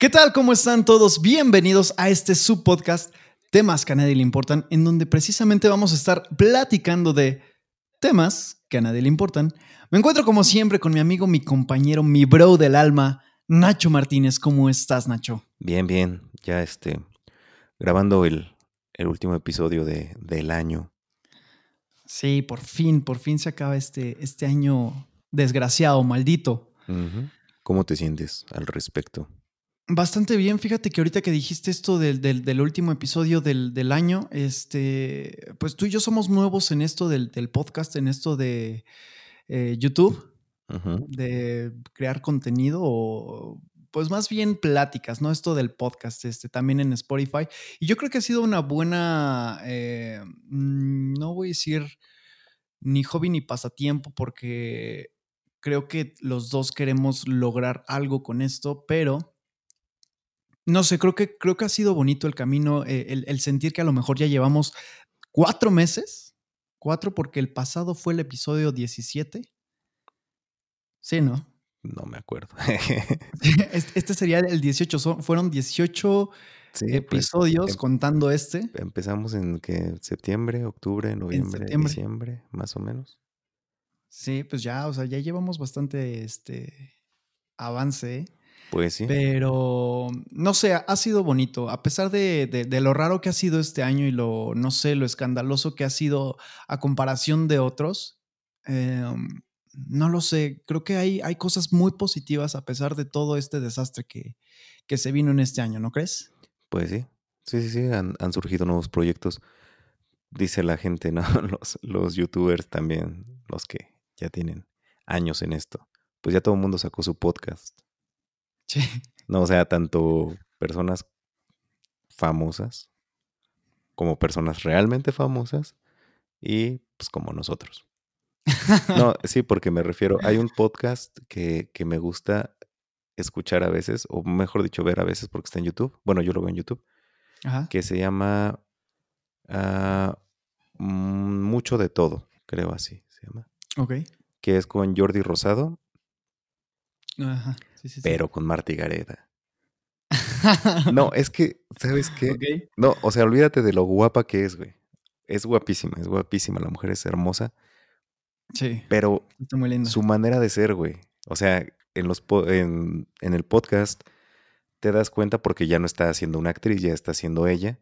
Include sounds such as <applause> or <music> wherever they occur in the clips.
¿Qué tal? ¿Cómo están todos? Bienvenidos a este subpodcast Temas que a nadie le importan, en donde precisamente vamos a estar platicando de temas que a nadie le importan. Me encuentro como siempre con mi amigo, mi compañero, mi bro del alma, Nacho Martínez. ¿Cómo estás, Nacho? Bien, bien. Ya este, grabando el, el último episodio de, del año. Sí, por fin, por fin se acaba este, este año desgraciado, maldito. ¿Cómo te sientes al respecto? Bastante bien, fíjate que ahorita que dijiste esto del, del, último episodio del, del, año, este, pues tú y yo somos nuevos en esto del, podcast, en esto de eh, YouTube, de crear contenido o pues más bien pláticas, ¿no? Esto del podcast, este, también en Spotify. Y yo creo que ha sido una buena, eh, mm, no voy a decir ni hobby ni pasatiempo, porque creo que los dos queremos lograr algo con esto, pero no sé, creo que, creo que ha sido bonito el camino, eh, el, sentir que a lo mejor ya llevamos cuatro meses, cuatro porque el pasado fue el episodio 17. Sí, ¿no? No me acuerdo. <laughs> este sería el 18, fueron 18 pues, episodios em contando este. Empezamos en que septiembre, octubre, noviembre, diciembre, más o menos. Sí, pues ya, o sea, ya llevamos bastante este avance. ¿Eh? Pues sí. Pero, no sé, ha sido bonito. A pesar de, lo raro que ha sido este año y lo, no sé, lo escandaloso que ha sido a comparación de otros, em, no lo sé. Creo que hay, hay cosas muy positivas a pesar de todo este desastre que, que se vino en este año, ¿no crees? Pues sí. Sí, sí, sí. Han, surgido nuevos proyectos. Dice la gente, ¿no? <laughs> Los, los youtubers también, los que ya tienen años en esto. Pues ya todo el mundo sacó su podcast. No, o sea, tanto personas famosas como personas realmente famosas y pues como nosotros. No, <laughs> sí, porque me refiero, hay un podcast que, me gusta escuchar a veces, o mejor dicho, ver a veces porque está en YouTube. Bueno, yo lo veo en YouTube. Que se llama ah, mm, Mucho de Todo, creo así se llama. Ok. Que es con Jordi Rosado. Ajá pero con Marta Gareda. no, <laughs> es que, ¿sabes qué? No, o sea, olvídate de lo guapa que es, güey. Es guapísima, es guapísima, la mujer es hermosa. Sí. Pero su manera de ser, güey. O sea, en, los en, el podcast te das cuenta porque ya no está haciendo una actriz, ya está haciendo ella.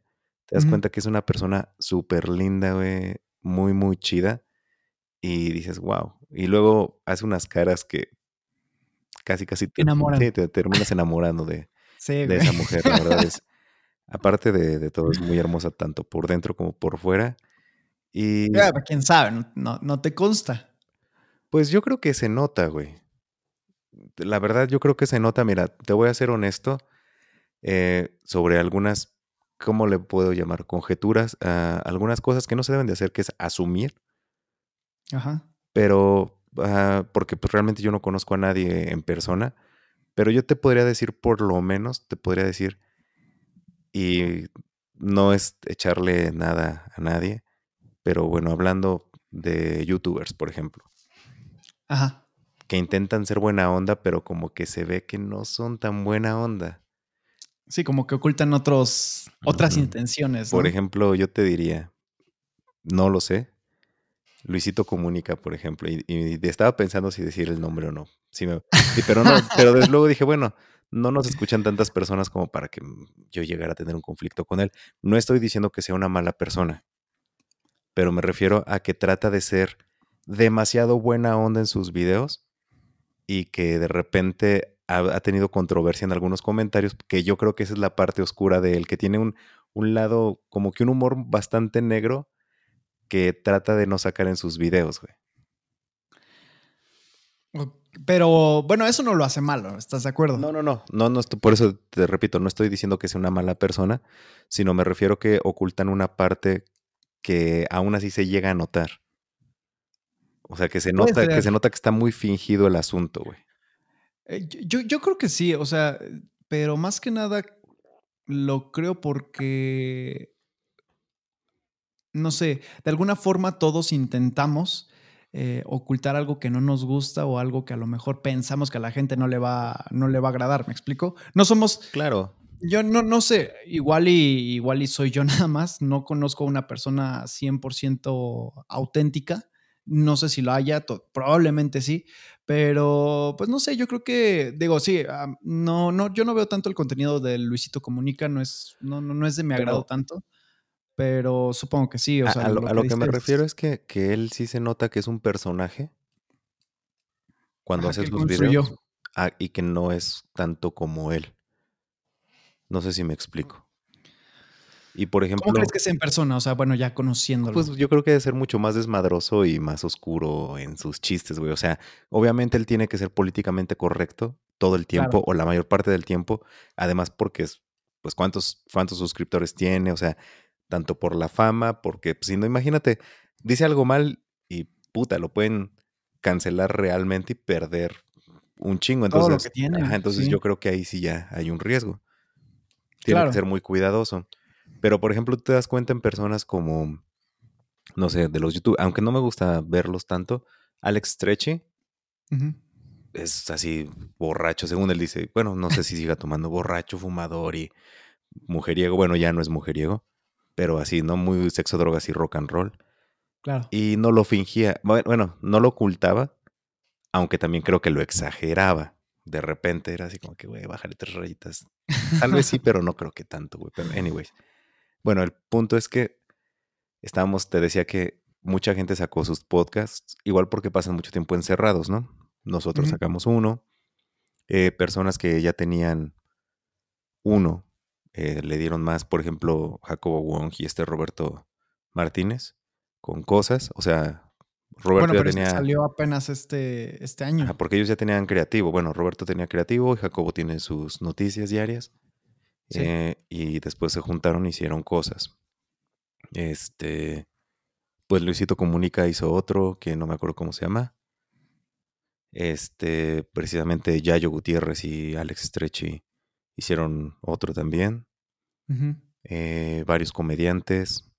Te das cuenta que es una persona súper linda, güey, muy, muy chida. Y dices, wow. Y luego hace unas caras que casi, casi te, te terminas enamorando de, <laughs> de esa mujer. La verdad es, <laughs> aparte de, todo, es muy hermosa tanto por dentro como por fuera. Y. quién sabe, no, no, te consta. Pues yo creo que se nota, güey. La verdad, yo creo que se nota. Mira, te voy a ser honesto eh, sobre algunas, ¿cómo le puedo llamar? Conjeturas, ah, algunas cosas que no se deben de hacer, que es asumir. Ajá. Pero porque pues, realmente yo no conozco a nadie en persona, pero yo te podría decir, por lo menos, te podría decir, y no es echarle nada a nadie, pero bueno, hablando de youtubers, por ejemplo. Ajá. Que intentan ser buena onda, pero como que se ve que no son tan buena onda. Sí, como que ocultan otros, otras intenciones. Por ejemplo, yo te diría, no lo sé, Luisito Comunica, por ejemplo, y, estaba pensando si decir el nombre o no. Sí, pero no, <laughs> pero desde luego dije, bueno, no nos escuchan tantas personas como para que yo llegara a tener un conflicto con él. No estoy diciendo que sea una mala persona, pero me refiero a que trata de ser demasiado buena onda en sus videos y que de repente ha, tenido controversia en algunos comentarios, que yo creo que esa es la parte oscura de él, que tiene un, un lado como que un humor bastante negro que trata de no sacar en sus videos, güey. Pero bueno, eso no lo hace malo, ¿estás de acuerdo? No, no, no, no, no por eso te repito, no estoy diciendo que sea una mala persona, sino me refiero que ocultan una parte que aún así se llega a notar. O sea, que se nota, que se nota que está muy fingido el asunto, güey. Eh, yo, yo creo que sí, o sea, pero más que nada lo creo porque no sé, de alguna forma todos intentamos eh, ocultar algo que no nos gusta o algo que a lo mejor pensamos que a la gente no le va, no le va a agradar, ¿me explico? No somos... Claro. Yo no, no sé, igual y, igual y soy yo <laughs> nada más, no conozco a una persona 100% auténtica, no sé si lo haya, probablemente sí, pero pues no sé, yo creo que, digo, sí, no, no, yo no veo tanto el contenido de Luisito Comunica, no es, no, no, no es de mi agrado tanto. Pero supongo que sí. O sea, a, lo, que, me refiero es que, que, él sí se nota que es un personaje cuando hace sus videos ah, y que no es tanto como él. No sé si me explico. Y por ejemplo. ¿Cómo crees que es en persona? O sea, bueno, ya conociéndolo. Pues yo creo que debe ser mucho más desmadroso y más oscuro en sus chistes, güey. O sea, obviamente él tiene que ser políticamente correcto todo el tiempo o la mayor parte del tiempo. Además, porque es, pues, ¿cuántos, cuántos suscriptores tiene? O sea, tanto por la fama, porque pues, si no, imagínate, dice algo mal y puta, lo pueden cancelar realmente y perder un chingo. Entonces, entonces yo creo que ahí sí ya hay un riesgo. Tiene que ser muy cuidadoso. Pero, por ejemplo, tú te das cuenta en personas como, no sé, de los YouTube, aunque no me gusta verlos tanto, Alex Stretchy es así borracho, según él dice. Bueno, no sé si siga tomando borracho, fumador y mujeriego. Bueno, ya no es mujeriego pero así, ¿no? Muy sexo, drogas y rock and roll. Claro. Y no lo fingía, bueno, no lo ocultaba, aunque también creo que lo exageraba. De repente era así como que, güey, bájale tres rayitas. Tal vez sí, pero no creo que tanto, güey. Pero, anyways. Bueno, el punto es que estábamos, te decía que mucha gente sacó sus podcasts, igual porque pasan mucho tiempo encerrados, ¿no? Nosotros sacamos uno. Eh, personas que ya tenían uno eh, le dieron más, por ejemplo, Jacobo Wong y este Roberto Martínez con cosas. O sea, Roberto ya este tenía. salió apenas este, este año. porque ellos ya tenían creativo. Bueno, Roberto tenía creativo y Jacobo tiene sus noticias diarias. Eh, y después se juntaron y hicieron cosas. Este. Pues Luisito Comunica hizo otro que no me acuerdo cómo se llama. Este, precisamente Yayo Gutiérrez y Alex Stretchy hicieron otro también. Eh, varios comediantes.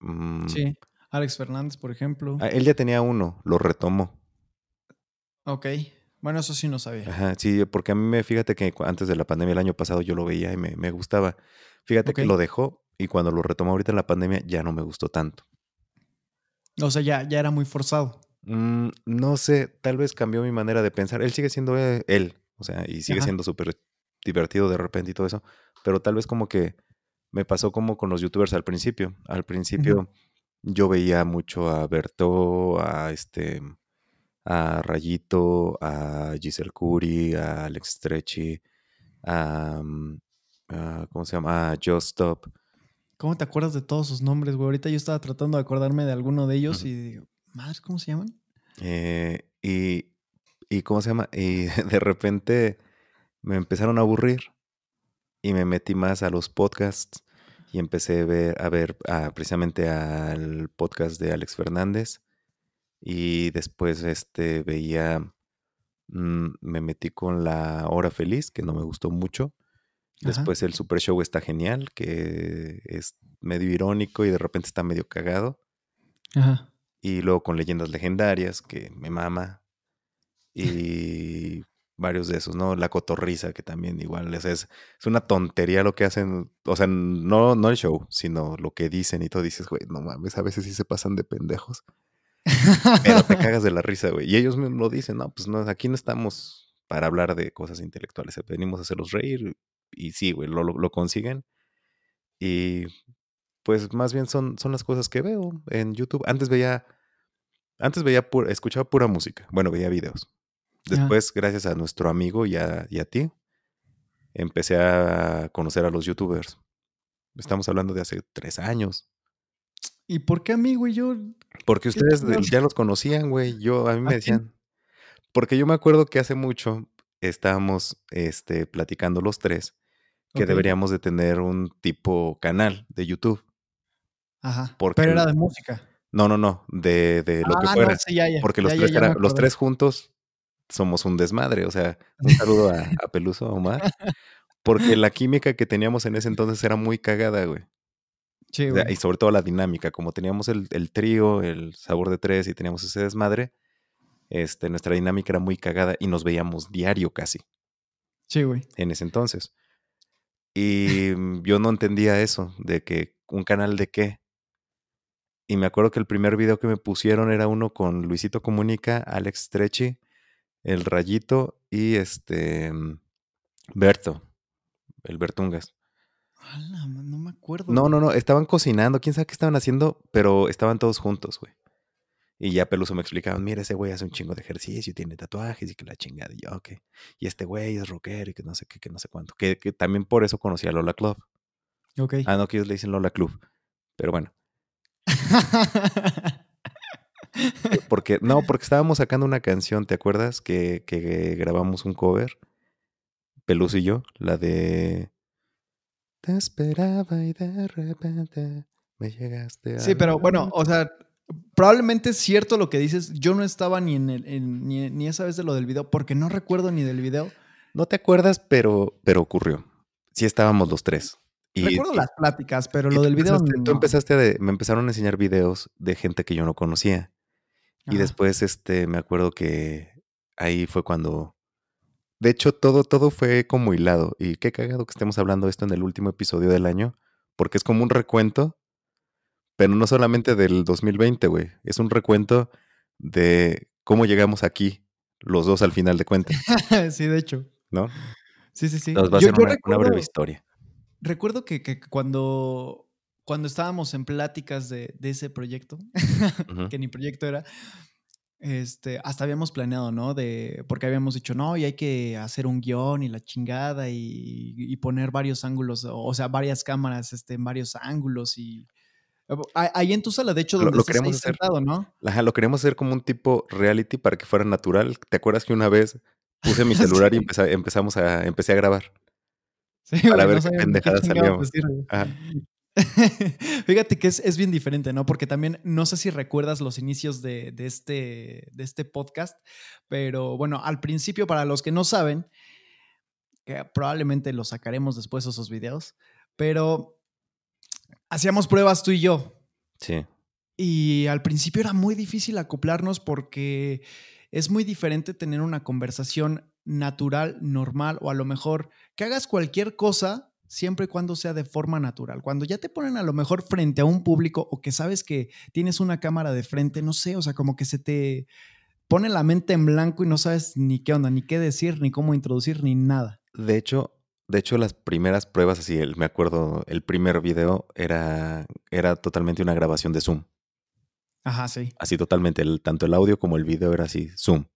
Mm. Sí, Alex Fernández, por ejemplo. Ah, él ya tenía uno, lo retomó. Ok, bueno, eso sí no sabía. Ajá, sí, porque a mí me, fíjate que antes de la pandemia el año pasado yo lo veía y me, gustaba. Fíjate que lo dejó y cuando lo retomó ahorita en la pandemia ya no me gustó tanto. O sea, ya, ya era muy forzado. Mm, no sé, tal vez cambió mi manera de pensar. Él sigue siendo eh, él, o sea, y sigue siendo súper divertido de repente y todo eso, pero tal vez como que me pasó como con los youtubers al principio. Al principio yo veía mucho a Berto, a este, a Rayito, a Giselle Curi, a Alex Stretchy, a, mm, ¿cómo se llama? A Just Stop. ¿Cómo te acuerdas de todos sus nombres, güey? Ahorita yo estaba tratando de acordarme de alguno de ellos y digo, madre, ¿cómo se llaman? Eh, y, y, ¿cómo se llama? Y <laughs> de repente me empezaron a aburrir y me metí más a los podcasts y empecé a ver, a ver precisamente al podcast de Alex Fernández y después este veía, mm, me metí con la hora feliz, que no me gustó mucho. Después el Super Show está genial, que es medio irónico y de repente está medio cagado. Y luego con leyendas legendarias, que me mama. <laughs> Y varios de esos, ¿no? La cotorriza, que también igual es, es, una tontería lo que hacen, o sea, no, no el show, sino lo que dicen y todo dices, güey, no mames, a veces sí se pasan de pendejos. Pero te cagas de la risa, güey. Y ellos mismos lo dicen, no, pues no, aquí no estamos para hablar de cosas intelectuales, venimos a hacerlos reír y sí, güey, lo, lo, consiguen. Y pues más bien son, son las cosas que veo en YouTube. Antes veía, antes veía, escuchaba pura música, bueno, veía videos Después, gracias a nuestro amigo y a, ti, empecé a conocer a los youtubers. Estamos hablando de hace tres años. ¿Y por qué amigo y yo? Porque ustedes ya los conocían, güey. Yo, a mí me decían. Porque yo me acuerdo que hace mucho estábamos este, platicando los tres que deberíamos de tener un tipo canal de YouTube. Ajá. Pero era de música. No, no, no, de, lo que ah, fuera. porque los, tres, los tres juntos somos un desmadre. O sea, un saludo a, Peluso, Omar. Porque la química que teníamos en ese entonces era muy cagada, güey. Sí, O sea, güey. y sobre todo la dinámica, como teníamos el, el trío, el sabor de tres y teníamos ese desmadre, este, nuestra dinámica era muy cagada y nos veíamos diario casi Sí, güey. en ese entonces. Y mm, yo no entendía eso, de que un canal de qué. Y me acuerdo que el primer video que me pusieron era uno con Luisito Comunica, Alex Stretchy, El Rayito y este mm, Berto, el Bertungas. Ala, no me acuerdo. No, no, no, estaban cocinando, quién sabe qué estaban haciendo, pero estaban todos juntos, güey. Y ya Peluso me explicaba, mira, ese güey hace un chingo de ejercicio, tiene tatuajes y que la chingada. Y yo, ok. Y este güey es rockero y que no sé qué, que no sé cuánto. Que, que también por eso conocí a Lola Club. Ok. Ah, no, que ellos le dicen Lola Club. Pero bueno, <laughs> <laughs> porque, no, porque estábamos sacando una canción, ¿te acuerdas? Que, que grabamos un cover, Peluso y yo, la de... Te esperaba y de repente me llegaste a... sí, pero ver". bueno, o sea, probablemente es cierto lo que dices. Yo no estaba ni en, el, en- ni, ni esa vez de lo del video, porque no recuerdo ni del video. No te acuerdas, pero, pero ocurrió. Sí estábamos los tres. Y, recuerdo y- las pláticas, pero lo del video. empezaste- Tú empezaste a de- me empezaron a enseñar videos de gente que yo no conocía. Y después, este, me acuerdo que ahí fue cuando. De hecho, todo, todo fue como hilado. Y qué cagado que estemos hablando de esto en el último episodio del año. Porque es como un recuento. Pero no solamente del 2020, güey. Es un recuento de cómo llegamos aquí, los dos al final de cuentas, <laughs> sí, de hecho. ¿no? Sí, sí, sí. Nos va a Yo- ser yo una, una breve historia. Recuerdo que, que cuando, cuando estábamos en pláticas de, de ese proyecto, <laughs> que ni proyecto era, este, hasta habíamos planeado, ¿no? De, porque habíamos dicho, no, y hay que hacer un guion y la chingada y, y poner varios ángulos, o, sea, varias cámaras este, en varios ángulos y... ah, Ahí en tu sala, de hecho, Lo- donde lo ahí queremos hacer. sentado, ¿no? Ajá, lo queríamos hacer como un tipo reality para que fuera natural. ¿Te acuerdas que una vez puse mi <laughs> celular y empezamos a, empecé a grabar? Sí, Para ver no qué sabíamos ni pendejada chingados salíamos. <laughs> Fíjate que es, es bien diferente, ¿no? Porque también no sé si recuerdas los inicios de, de este, de este podcast, pero bueno, al principio, para los que no saben, que probablemente los sacaremos después esos videos, pero hacíamos pruebas tú y yo. Sí. Y al principio era muy difícil acoplarnos porque es muy diferente tener una conversación natural, normal, o a lo mejor que hagas cualquier cosa siempre y cuando sea de forma natural. Cuando ya te ponen a lo mejor frente a un público o que sabes que tienes una cámara de frente, no sé, o sea, como que se te pone la mente en blanco y no sabes ni qué onda, ni qué decir, ni cómo introducir, ni nada. De hecho, de hecho, las primeras pruebas, así, el- me acuerdo, el primer video era, era totalmente una grabación de Zoom. Ajá, sí. Así totalmente, el- tanto el audio como el video era así, Zoom.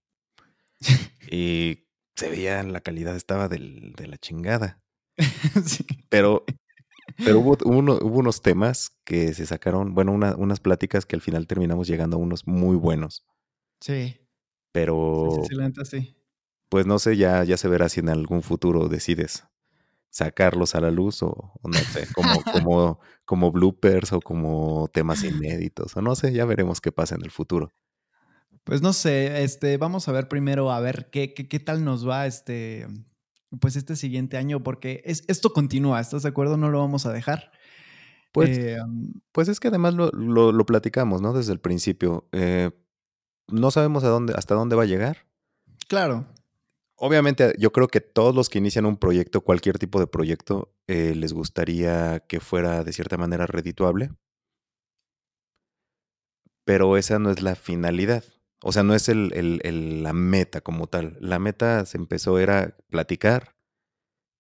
<laughs> y se veía, la calidad estaba del- de la chingada. <laughs> sí. Pero, pero hubo, hubo uno- hubo unos temas que se sacaron, bueno, una- unas pláticas que al final terminamos llegando a unos muy buenos. Sí. Pero, Sí, sí, pues no sé, ya, ya se verá si en algún futuro decides sacarlos a la luz o, o no sé, como, <laughs> como, como bloopers o como temas inéditos, o no sé, ya veremos qué pasa en el futuro. Pues no sé, este, vamos a ver primero a ver qué, qué, qué tal nos va este, pues este siguiente año, porque es, esto continúa, ¿estás de acuerdo? No lo vamos a dejar. Pues, Eh, um, pues es que además lo, lo- lo platicamos, ¿no? Desde el principio. Eh, no sabemos a dónde, hasta dónde va a llegar. claro, Obviamente, yo creo que todos los que inician un proyecto, cualquier tipo de proyecto, eh, les gustaría que fuera de cierta manera redituable. Pero esa no es la finalidad. O sea, no es el, el- el- la meta como tal. La meta se empezó, era platicar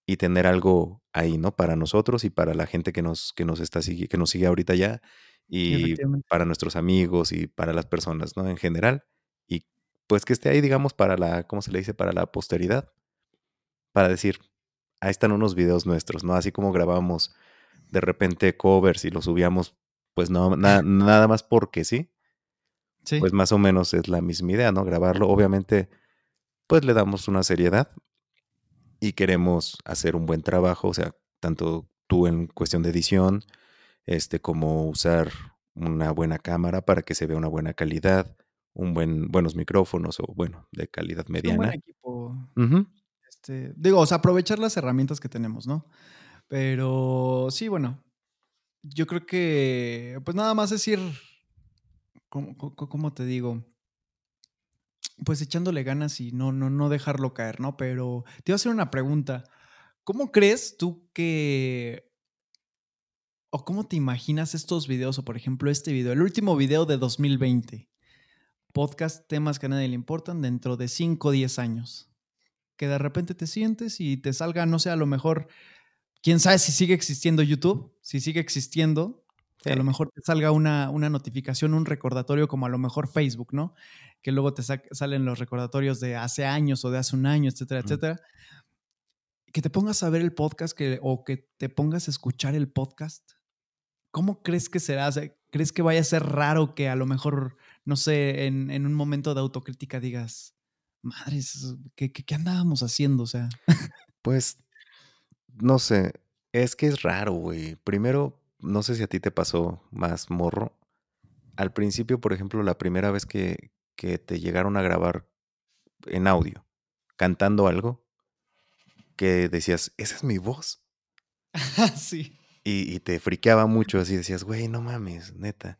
y tener algo ahí, ¿no? Para nosotros y para la gente que nos, que nos está que nos sigue ahorita ya. Y para nuestros amigos y para las personas, ¿no? En general. Y pues que esté ahí, digamos, para la, ¿cómo se le dice? Para la posteridad. Para decir, ahí están unos videos nuestros, ¿no? Así como grabamos de repente covers y los subíamos, pues no, na- nada más porque sí. Sí, Pues más o menos es la misma idea, ¿no? Grabarlo. Obviamente, pues le damos una seriedad y queremos hacer un buen trabajo, o sea, tanto tú en cuestión de edición, este, como usar una buena cámara para que se vea una buena calidad, un buen, buenos micrófonos o bueno, de calidad es un buen mediana. equipo. Este, digo, o sea, aprovechar las herramientas que tenemos, ¿no? Pero sí, bueno, yo creo que, pues nada más decir, ¿cómo, cómo- te digo? Pues echándole ganas y no, no, no dejarlo caer, ¿no? Pero te iba a hacer una pregunta. ¿Cómo crees tú que, o cómo te imaginas estos videos, o por ejemplo este video, el último video de 2020, podcast, temas que a nadie le importan dentro de 5 o 10 años? Que de repente te sientes y te salga, no sé, a lo mejor, quién sabe si sigue existiendo YouTube, si sigue existiendo, que a lo mejor te salga una, una notificación, un recordatorio como a lo mejor Facebook, ¿no? Que luego te sa- salen los recordatorios de hace años o de hace un año, etcétera, etcétera. Que te pongas a ver el podcast que, o que te pongas a escuchar el podcast. ¿Cómo crees que será? ¿Crees que vaya a ser raro que a lo mejor, no sé, en, en un momento de autocrítica digas, madres, ¿qué, qué, qué andábamos haciendo? O sea, Pues, no sé, es que es raro, güey. Primero, no sé si a ti te pasó más morro. Al principio, por ejemplo, la primera vez que, que te llegaron a grabar en audio, cantando algo, que decías, esa es mi voz. <laughs> sí. Y, y te friqueaba mucho, así decías, güey, no mames, neta.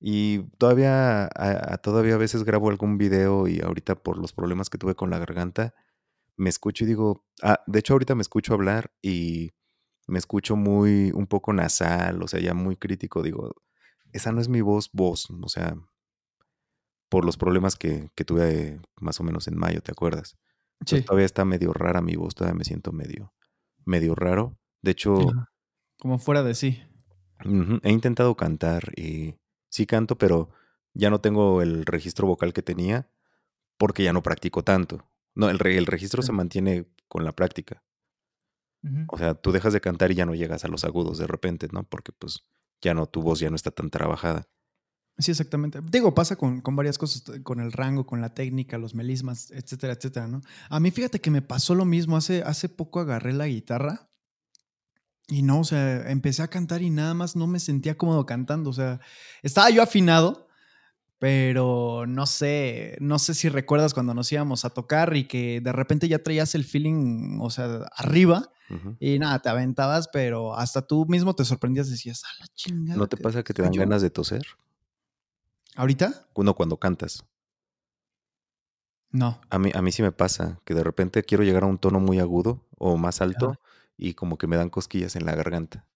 Y todavía, a, a- todavía a veces grabo algún video y ahorita por los problemas que tuve con la garganta, me escucho y digo, ah, de hecho ahorita me escucho hablar y me escucho muy, un poco nasal, o sea, ya muy crítico, digo, esa no es mi voz, voz, o sea, por los problemas que, que tuve más o menos en mayo, ¿te acuerdas? Entonces Sí. todavía está medio rara mi voz, todavía me siento medio, medio raro. De hecho. Como fuera de sí. he intentado cantar y sí canto, pero ya no tengo el registro vocal que tenía porque ya no practico tanto. No, el, re- el registro Sí. se mantiene con la práctica. O sea, tú dejas de cantar y ya no llegas a los agudos de repente, ¿no? Porque pues ya no, tu voz ya no está tan trabajada. Sí, exactamente. Digo, pasa con, con varias cosas, con el rango, con la técnica, los melismas, etcétera, etcétera, ¿no? A mí fíjate que me pasó lo mismo. Hace, hace poco agarré la guitarra y no, o sea, empecé a cantar y nada más no me sentía cómodo cantando. O sea, estaba yo afinado, pero no sé, no sé si recuerdas cuando nos íbamos a tocar y que de repente ya traías el feeling, o sea, arriba y nada, te aventabas, pero hasta tú mismo te sorprendías, decías, a la chingada. ¿No te que pasa que te dan yo". ganas de toser? ¿Ahorita? Uno cuando cantas. No. A mí, a mí sí me pasa que de repente quiero llegar a un tono muy agudo o más alto y como que me dan cosquillas en la garganta.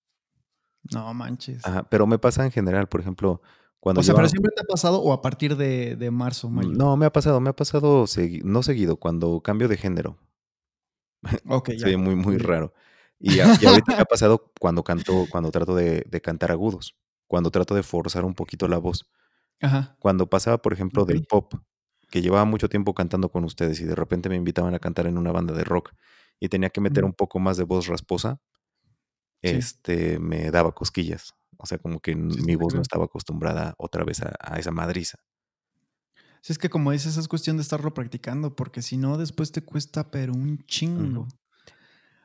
No manches. Ajá, pero me pasa en general, por ejemplo, cuando O sea, pero siempre te ha pasado o a partir de, de marzo, mayo. No, me ha pasado, me ha pasado segui- no seguido, cuando cambio de género. Ok, <laughs> ya. Soy muy, muy Muy raro. Y, a- y ahorita me ha pasado cuando canto, cuando trato de, de cantar agudos, cuando trato de forzar un poquito la voz. Ajá. Cuando pasaba, por ejemplo, del pop, que llevaba mucho tiempo cantando con ustedes y de repente me invitaban a cantar en una banda de rock y tenía que meter un poco más de voz rasposa, Sí. este, me daba cosquillas. O sea, como que Sí, mi voz no estaba acostumbrada otra vez a, a esa madriza. Sí, es que como dices, es cuestión de estarlo practicando, porque si no, después te cuesta, pero un chingo.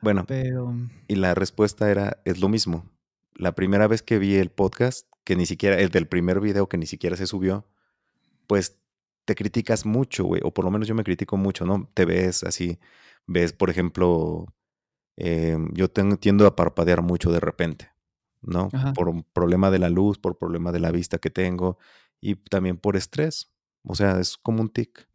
Bueno, Pero. y la respuesta era, es lo mismo. La primera vez que vi el podcast, que ni siquiera, el del primer video que ni siquiera se subió, pues te criticas mucho, güey, o por lo menos yo me critico mucho, ¿no? Te ves así, ves, por ejemplo, eh, yo tengo, tiendo a parpadear mucho de repente, ¿no? Ajá. Por un problema de la luz, por problema de la vista que tengo y también por estrés. O sea, es como un tic,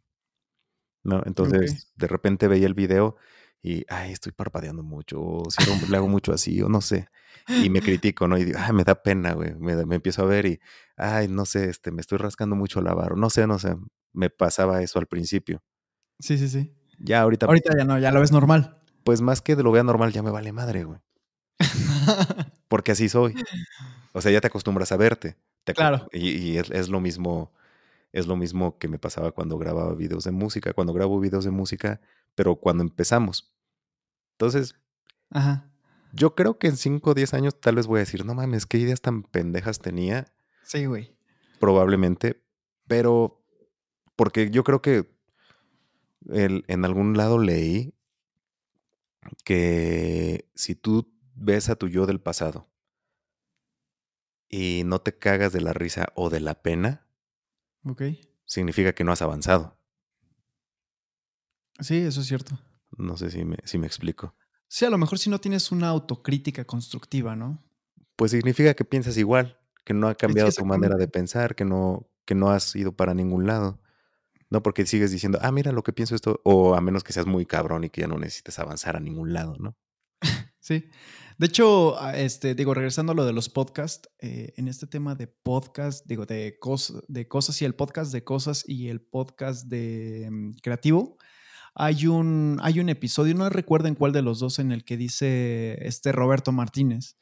¿no? Entonces, de repente veía el video y, ay, estoy parpadeando mucho, o si le hago mucho así, o no sé. Y me <laughs> critico, ¿no? Y digo, ay, me da pena, güey. Me, empiezo a ver y, ay, no sé, este, me estoy rascando mucho la barra. No sé, no sé. Me pasaba eso al principio. Sí, sí, sí. Ya ahorita, Ahorita ya no, ya lo ves normal. pues más que de lo vea normal, ya me vale madre, güey. <laughs> Porque así soy. O sea, ya te acostumbras a verte. te Claro. Y, y es, es lo mismo, es lo mismo que me pasaba cuando grababa videos de música, cuando grabo videos de música, pero cuando empezamos. Entonces, Ajá. yo creo que en 5 o 10 años tal vez voy a decir, no mames, qué ideas tan pendejas tenía, Sí, güey. probablemente, pero porque yo creo que el- en algún lado leí que si tú ves a tu yo del pasado y no te cagas de la risa o de la pena, Ok. significa que no has avanzado. Sí, eso es cierto. No sé si me, si me explico. Sí, a lo mejor si no tienes una autocrítica constructiva, ¿no? pues significa que piensas igual, que no ha cambiado tu manera de pensar, que no que no has ido para ningún lado. No porque sigues diciendo: "Ah, mira lo que pienso esto", o a menos que seas muy cabrón y que ya no necesites avanzar a ningún lado, ¿no? <laughs> Sí. De hecho, ah, este, digo, regresando a lo de los podcasts, eh, en este tema de podcast, digo, de cos de cosas y el podcast de cosas y el podcast de, mm, creativo, hay un hay un episodio, no recuerdo en cuál de los 2 en el que dice, este, Roberto Martínez,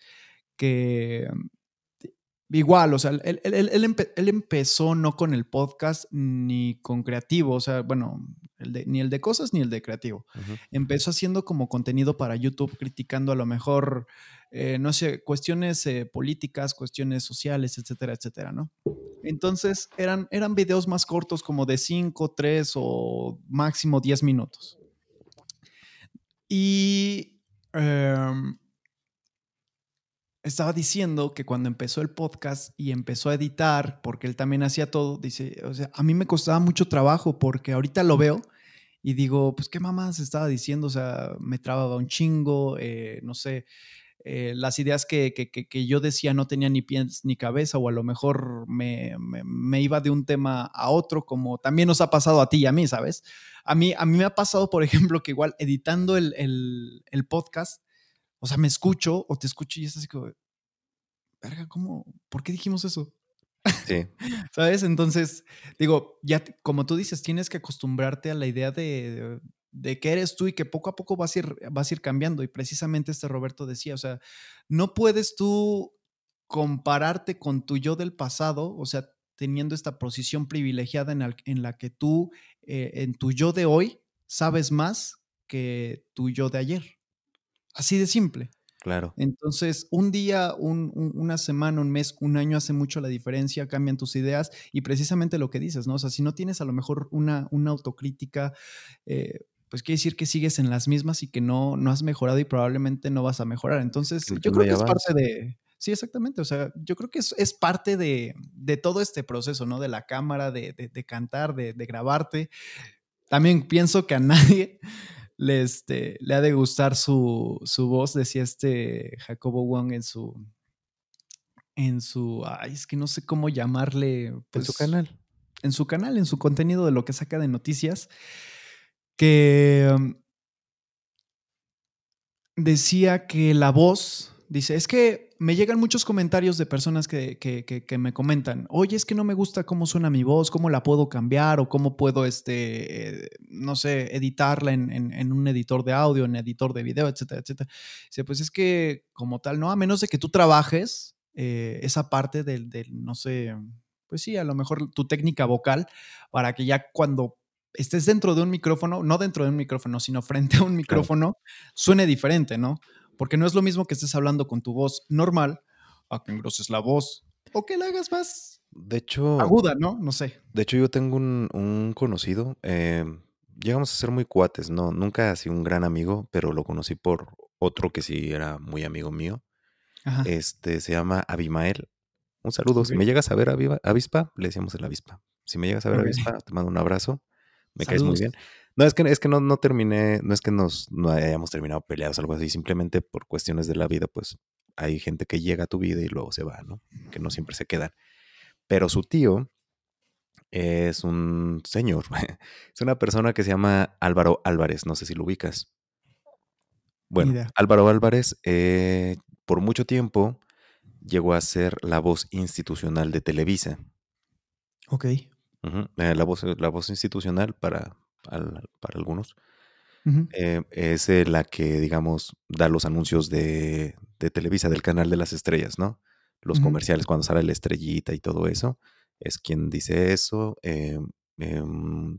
que, mm, igual, o sea, él él él él empe él empezó no con el podcast ni con creativo, o sea, bueno, el de ni el de cosas ni el de creativo. Empezó haciendo como contenido para YouTube, criticando a lo mejor, eh, no sé, cuestiones, eh, políticas, cuestiones sociales, etcétera, etcétera, ¿no? Entonces, eran eran videos más cortos, como de 5, 3 o máximo 10 minutos. Y, em estaba diciendo que cuando empezó el podcast y empezó a editar, porque él también hacía todo, dice, o sea, a mí me costaba mucho trabajo porque ahorita lo veo y digo, pues qué mamadas estaba diciendo, o sea, me trababa un chingo, eh, no sé, eh, las ideas que, que, que, yo decía no tenían ni pies ni cabeza o a lo mejor me, me, iba de un tema a otro, como también nos ha pasado a ti y a mí, ¿sabes? A mí, a mí me ha pasado, por <laughs> ejemplo, que igual editando el, el podcast, o sea, me escucho o te escucho y es así como, verga, ¿cómo? ¿Por qué dijimos eso? Sí. <laughs> ¿Sabes? Entonces, digo, ya como tú dices, tienes que acostumbrarte a la idea de, de que eres tú y que poco a poco vas a, ir, vas a ir cambiando. Y precisamente este Roberto decía, o sea, no puedes tú compararte con tu yo del pasado, o sea, teniendo esta posición privilegiada en, en la que tú, eh, en tu yo de hoy, sabes más que tu yo de ayer. Así de simple. Claro. Entonces, un día, un, un, una semana, un mes, un año hace mucho la diferencia, cambian tus ideas y precisamente lo que dices, ¿no? O sea, si no tienes a lo mejor una, una autocrítica, eh, pues quiere decir que sigues en las mismas y que no, no has mejorado y probablemente no vas a mejorar. Entonces, yo creo que es parte de... Sí, exactamente. O sea, yo creo que es, es parte de, de, todo este proceso, ¿no? De la cámara, de, de, de cantar, de, grabarte. También pienso que a nadie le, este, le ha de gustar su, su voz, decía este Jacobo Wong en su, en su, ay, es que no sé cómo llamarle. Pues, en su canal. En su canal, en su contenido de lo que saca de noticias, que um, decía que la voz, dice, es que me llegan muchos comentarios de personas que, que, que, que, me comentan, oye, es que no me gusta cómo suena mi voz, cómo la puedo cambiar o cómo puedo, este, eh, no sé, editarla en, en, en, un editor de audio, en editor de video, etcétera, etcétera. Dice, pues es que como tal, no, a menos de que tú trabajes eh, esa parte del, del, no sé, pues sí, a lo mejor tu técnica vocal para que ya cuando estés dentro de un micrófono, no dentro de un micrófono, sino frente a un micrófono, suene diferente, ¿no? Porque no es lo mismo que estés hablando con tu voz normal a que engroses la voz o que la hagas más de hecho, aguda, ¿no? No sé. De hecho, yo tengo un, un conocido, eh, llegamos a ser muy cuates, ¿no? Nunca así un gran amigo, pero lo conocí por otro que sí era muy amigo mío. Ajá. Este se llama Abimael. Un saludo. Si me llegas a ver Aviva- Avispa, le decíamos el Avispa. Si me llegas a ver Ok. Avispa, te mando un abrazo. Me caes Saludos. muy bien. No, es que, es que no, no terminé, no es que nos no hayamos terminado peleados o algo así, simplemente por cuestiones de la vida, pues hay gente que llega a tu vida y luego se va, ¿no? Que no siempre se quedan. Pero su tío es un señor, <laughs> es una persona que se llama Álvaro Álvarez, no sé si lo ubicas. Bueno. Álvaro Álvarez eh, por mucho tiempo llegó a ser la voz institucional de Televisa. Ok. Eh, la, voz, la voz institucional para, al- para algunos eh, es eh, la que, digamos, da los anuncios de, de Televisa, del canal de las estrellas, ¿no? Los comerciales, cuando sale la estrellita y todo eso, es quien dice eso. eh, em,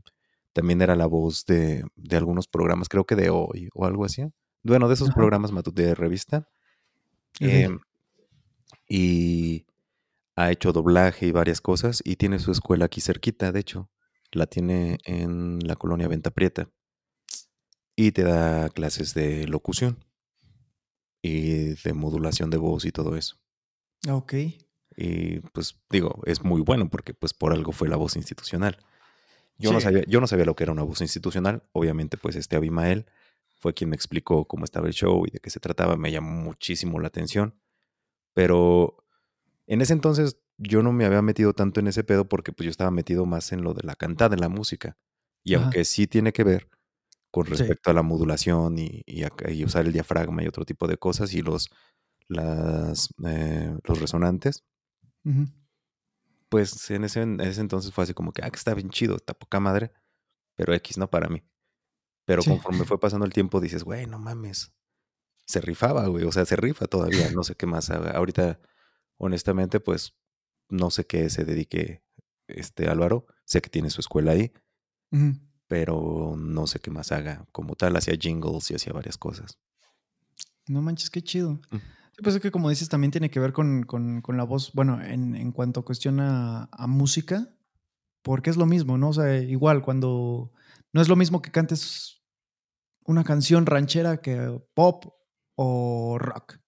también era la voz de, de algunos programas, creo que de hoy o algo así. Bueno, de esos programas de revista. Em, y ha hecho doblaje y varias cosas y tiene su escuela aquí cerquita, de hecho. La tiene en la colonia Venta Prieta y te da clases de locución y de modulación de voz y todo eso. Ok. Y pues digo, es muy bueno porque pues por algo fue la voz institucional. Yo, no sabía, yo no sabía lo que era una voz institucional. Obviamente pues este Abimael fue quien me explicó cómo estaba el show y de qué se trataba. Me llamó muchísimo la atención. Pero en ese entonces yo no me había metido tanto en ese pedo porque pues yo estaba metido más en lo de la cantada, en la música. Y Ajá. aunque sí tiene que ver con Sí. respecto a la modulación y, y a- y usar el diafragma y otro tipo de cosas y los, las, eh, los resonantes, pues en ese, en ese entonces fue así como que, ah, que está bien chido, está poca madre, pero X no para mí. Pero Sí. conforme fue pasando el tiempo dices, güey, no mames, se rifaba, güey, o sea, se rifa todavía, no sé qué más. Ahorita, honestamente, pues no sé qué se dedique este Álvaro, sé que tiene su escuela ahí, pero no sé qué más haga. Como tal, hacía jingles y hacía varias cosas. No manches, qué chido. Mm. Sí, pues es que como dices, también tiene que ver con, con- con la voz, bueno, en, en cuanto a cuestión a, a música, porque es lo mismo, ¿no? O sea, igual cuando no es lo mismo que cantes una canción ranchera que pop o rock,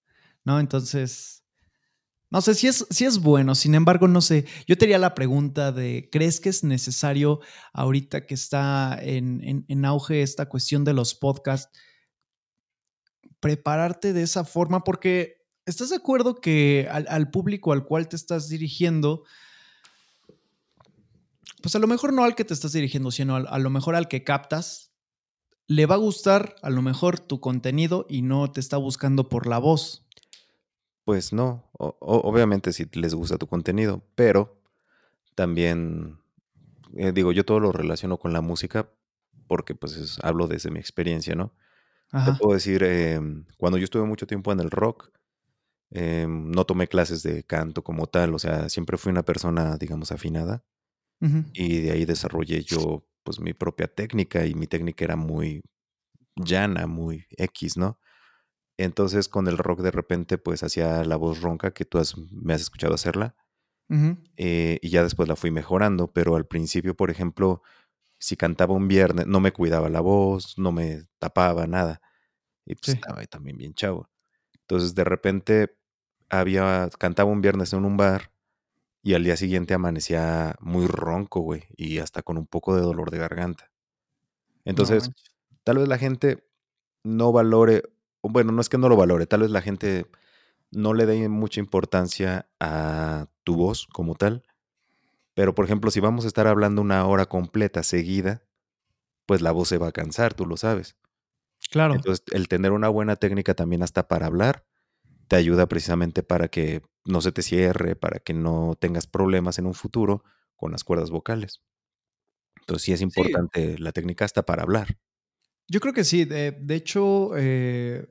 ¿no? Entonces, no sé si es, si es bueno, sin embargo, no sé. Yo te haría la pregunta de, ¿crees que es necesario ahorita que está en, en- en auge esta cuestión de los podcasts, prepararte de esa forma? Porque estás de acuerdo que al, al público al cual te estás dirigiendo, pues a lo mejor no al que te estás dirigiendo, sino a lo mejor al que captas, le va a gustar a lo mejor tu contenido y no te está buscando por la voz. Pues no, o- obviamente si les gusta tu contenido, pero también, eh, digo, yo todo lo relaciono con la música porque pues es- hablo desde mi experiencia, ¿no? Te puedo decir, em, cuando yo estuve mucho tiempo en el rock, em, no tomé clases de canto como tal, o sea, siempre fui una persona, digamos, afinada y de ahí desarrollé yo pues mi propia técnica y mi técnica era muy llana, muy X, ¿no? Entonces con el rock de repente pues hacía la voz ronca que tú has- me has escuchado hacerla eh, y ya después la fui mejorando, pero al principio, por ejemplo, si cantaba un viernes, no me cuidaba la voz, no me tapaba nada y pues Sí. estaba también bien chavo. Entonces de repente había, cantaba un viernes en un bar y al día siguiente amanecía muy ronco, güey, y hasta con un poco de dolor de garganta. Entonces, tal vez la gente no valore, bueno, no es que no lo valore, tal vez la gente no le dé mucha importancia a tu voz como tal, pero por ejemplo, si vamos a estar hablando una hora completa seguida, pues la voz se va a cansar, tú lo sabes. Claro. Entonces, el tener una buena técnica también hasta para hablar, te ayuda precisamente para que no se te cierre, para que no tengas problemas en un futuro con las cuerdas vocales. Entonces, sí es Sí, importante la técnica hasta para hablar. Yo creo que sí. De, de hecho, eh,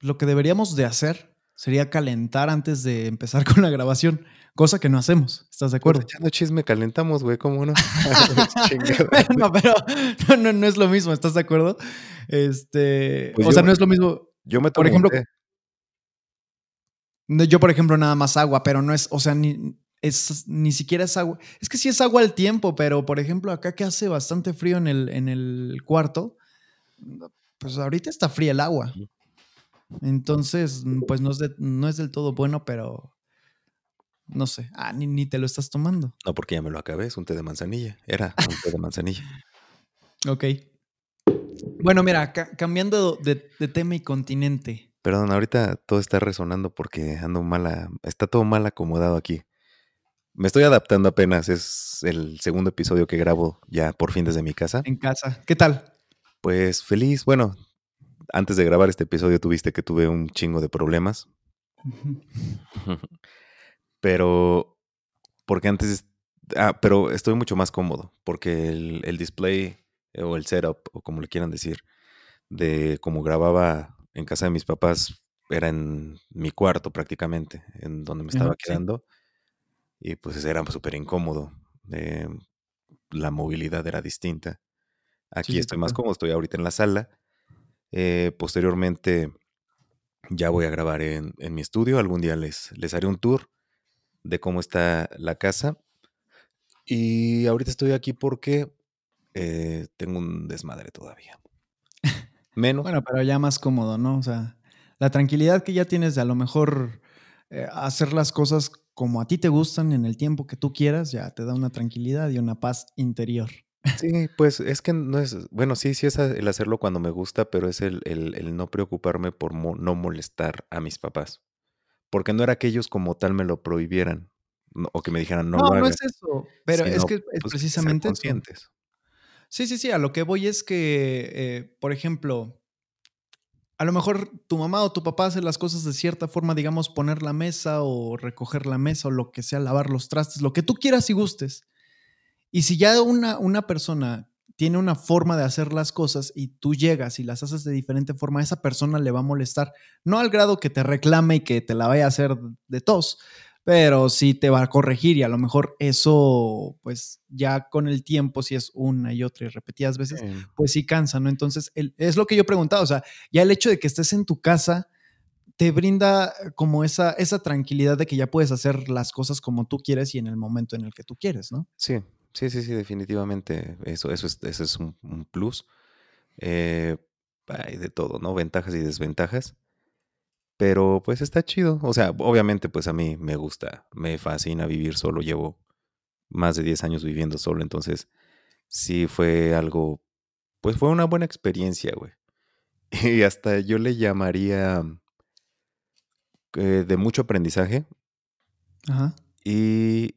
lo que deberíamos de hacer sería calentar antes de empezar con la grabación, cosa que no hacemos. ¿Estás de acuerdo? echando chisme calentamos, güey, ¿cómo no? <laughs> <laughs> Bueno, pero no, no, no es lo mismo, ¿estás de acuerdo? Este, Pues o sea, no es lo mismo. yo me Por ejemplo, no, yo, por ejemplo, nada más agua, pero no es, o sea, ni, es, ni siquiera es agua. Es que sí es agua al tiempo, pero por ejemplo, acá que hace bastante frío en el, en el cuarto, pues ahorita está fría el agua. Entonces, pues no es, de- no es del todo bueno, pero no sé. Ah, ni, ni te lo estás tomando. No, porque ya me lo acabé, es un té de manzanilla. Era un té de manzanilla. <laughs> Ok. Bueno, mira, ca- cambiando de, de tema y continente. Perdón, ahorita todo está resonando porque ando mala, está todo mal acomodado aquí. Me estoy adaptando apenas, es el segundo episodio que grabo ya por fin desde mi casa. En casa. ¿Qué tal? Pues feliz, bueno, antes de grabar este episodio tuviste que tuve un chingo de problemas, <laughs> pero porque antes, ah, pero estoy mucho más cómodo porque el, el display eh, o el setup o como le quieran decir, de cómo grababa en casa de mis papás era en mi cuarto prácticamente, en donde me Ajá, estaba sí. quedando y pues era súper incómodo. eh, la movilidad era distinta. Aquí sí, estoy más cómodo, estoy ahorita en la sala. eh, posteriormente ya voy a grabar en, en mi estudio. Algún día les, les haré un tour de cómo está la casa. Y ahorita estoy aquí porque eh, tengo un desmadre todavía. <laughs> Menos, Bueno, pero ya más cómodo, ¿no? O sea, la tranquilidad que ya tienes de a lo mejor eh, hacer las cosas como a ti te gustan en el tiempo que tú quieras, ya te da una tranquilidad y una paz interior. Sí, pues es que no es, bueno, sí, sí es a- el hacerlo cuando me gusta, pero es el, el- el no preocuparme por mo- no molestar a mis papás. Porque no era que ellos como tal me lo prohibieran o que me dijeran no, no lo No, hagas. es eso, pero es que es pues, ser precisamente eso. conscientes. Sí, sí, sí, a lo que voy es que, eh, por ejemplo, a lo mejor tu mamá o tu papá hace las cosas de cierta forma, digamos, poner la mesa o recoger la mesa o lo que sea, lavar los trastes, lo que tú quieras y gustes. Y si ya una, una persona tiene una forma de hacer las cosas y tú llegas y las haces de diferente forma, a esa persona le va a molestar, no al grado que te reclame y que te la vaya a hacer de tos, pero sí te va a corregir y a lo mejor eso, pues ya con el tiempo, si es una y otra y repetidas veces, pues sí cansa, ¿no? Entonces, es lo que yo preguntaba, o sea, ya el hecho de que estés en tu casa te brinda como esa, esa tranquilidad de que ya puedes hacer las cosas como tú quieres y en el momento en el que tú quieres, ¿no? Sí, sí, sí, sí, definitivamente eso, eso es, eso es un, plus. Eh, hay de todo, ¿no? Ventajas y desventajas. Pero pues está chido. O sea, obviamente pues a mí me gusta, me fascina vivir solo. Llevo más de 10 años viviendo solo. Entonces sí fue algo, pues fue una buena experiencia, güey. Y hasta yo le llamaría eh, de mucho aprendizaje. Ajá. Y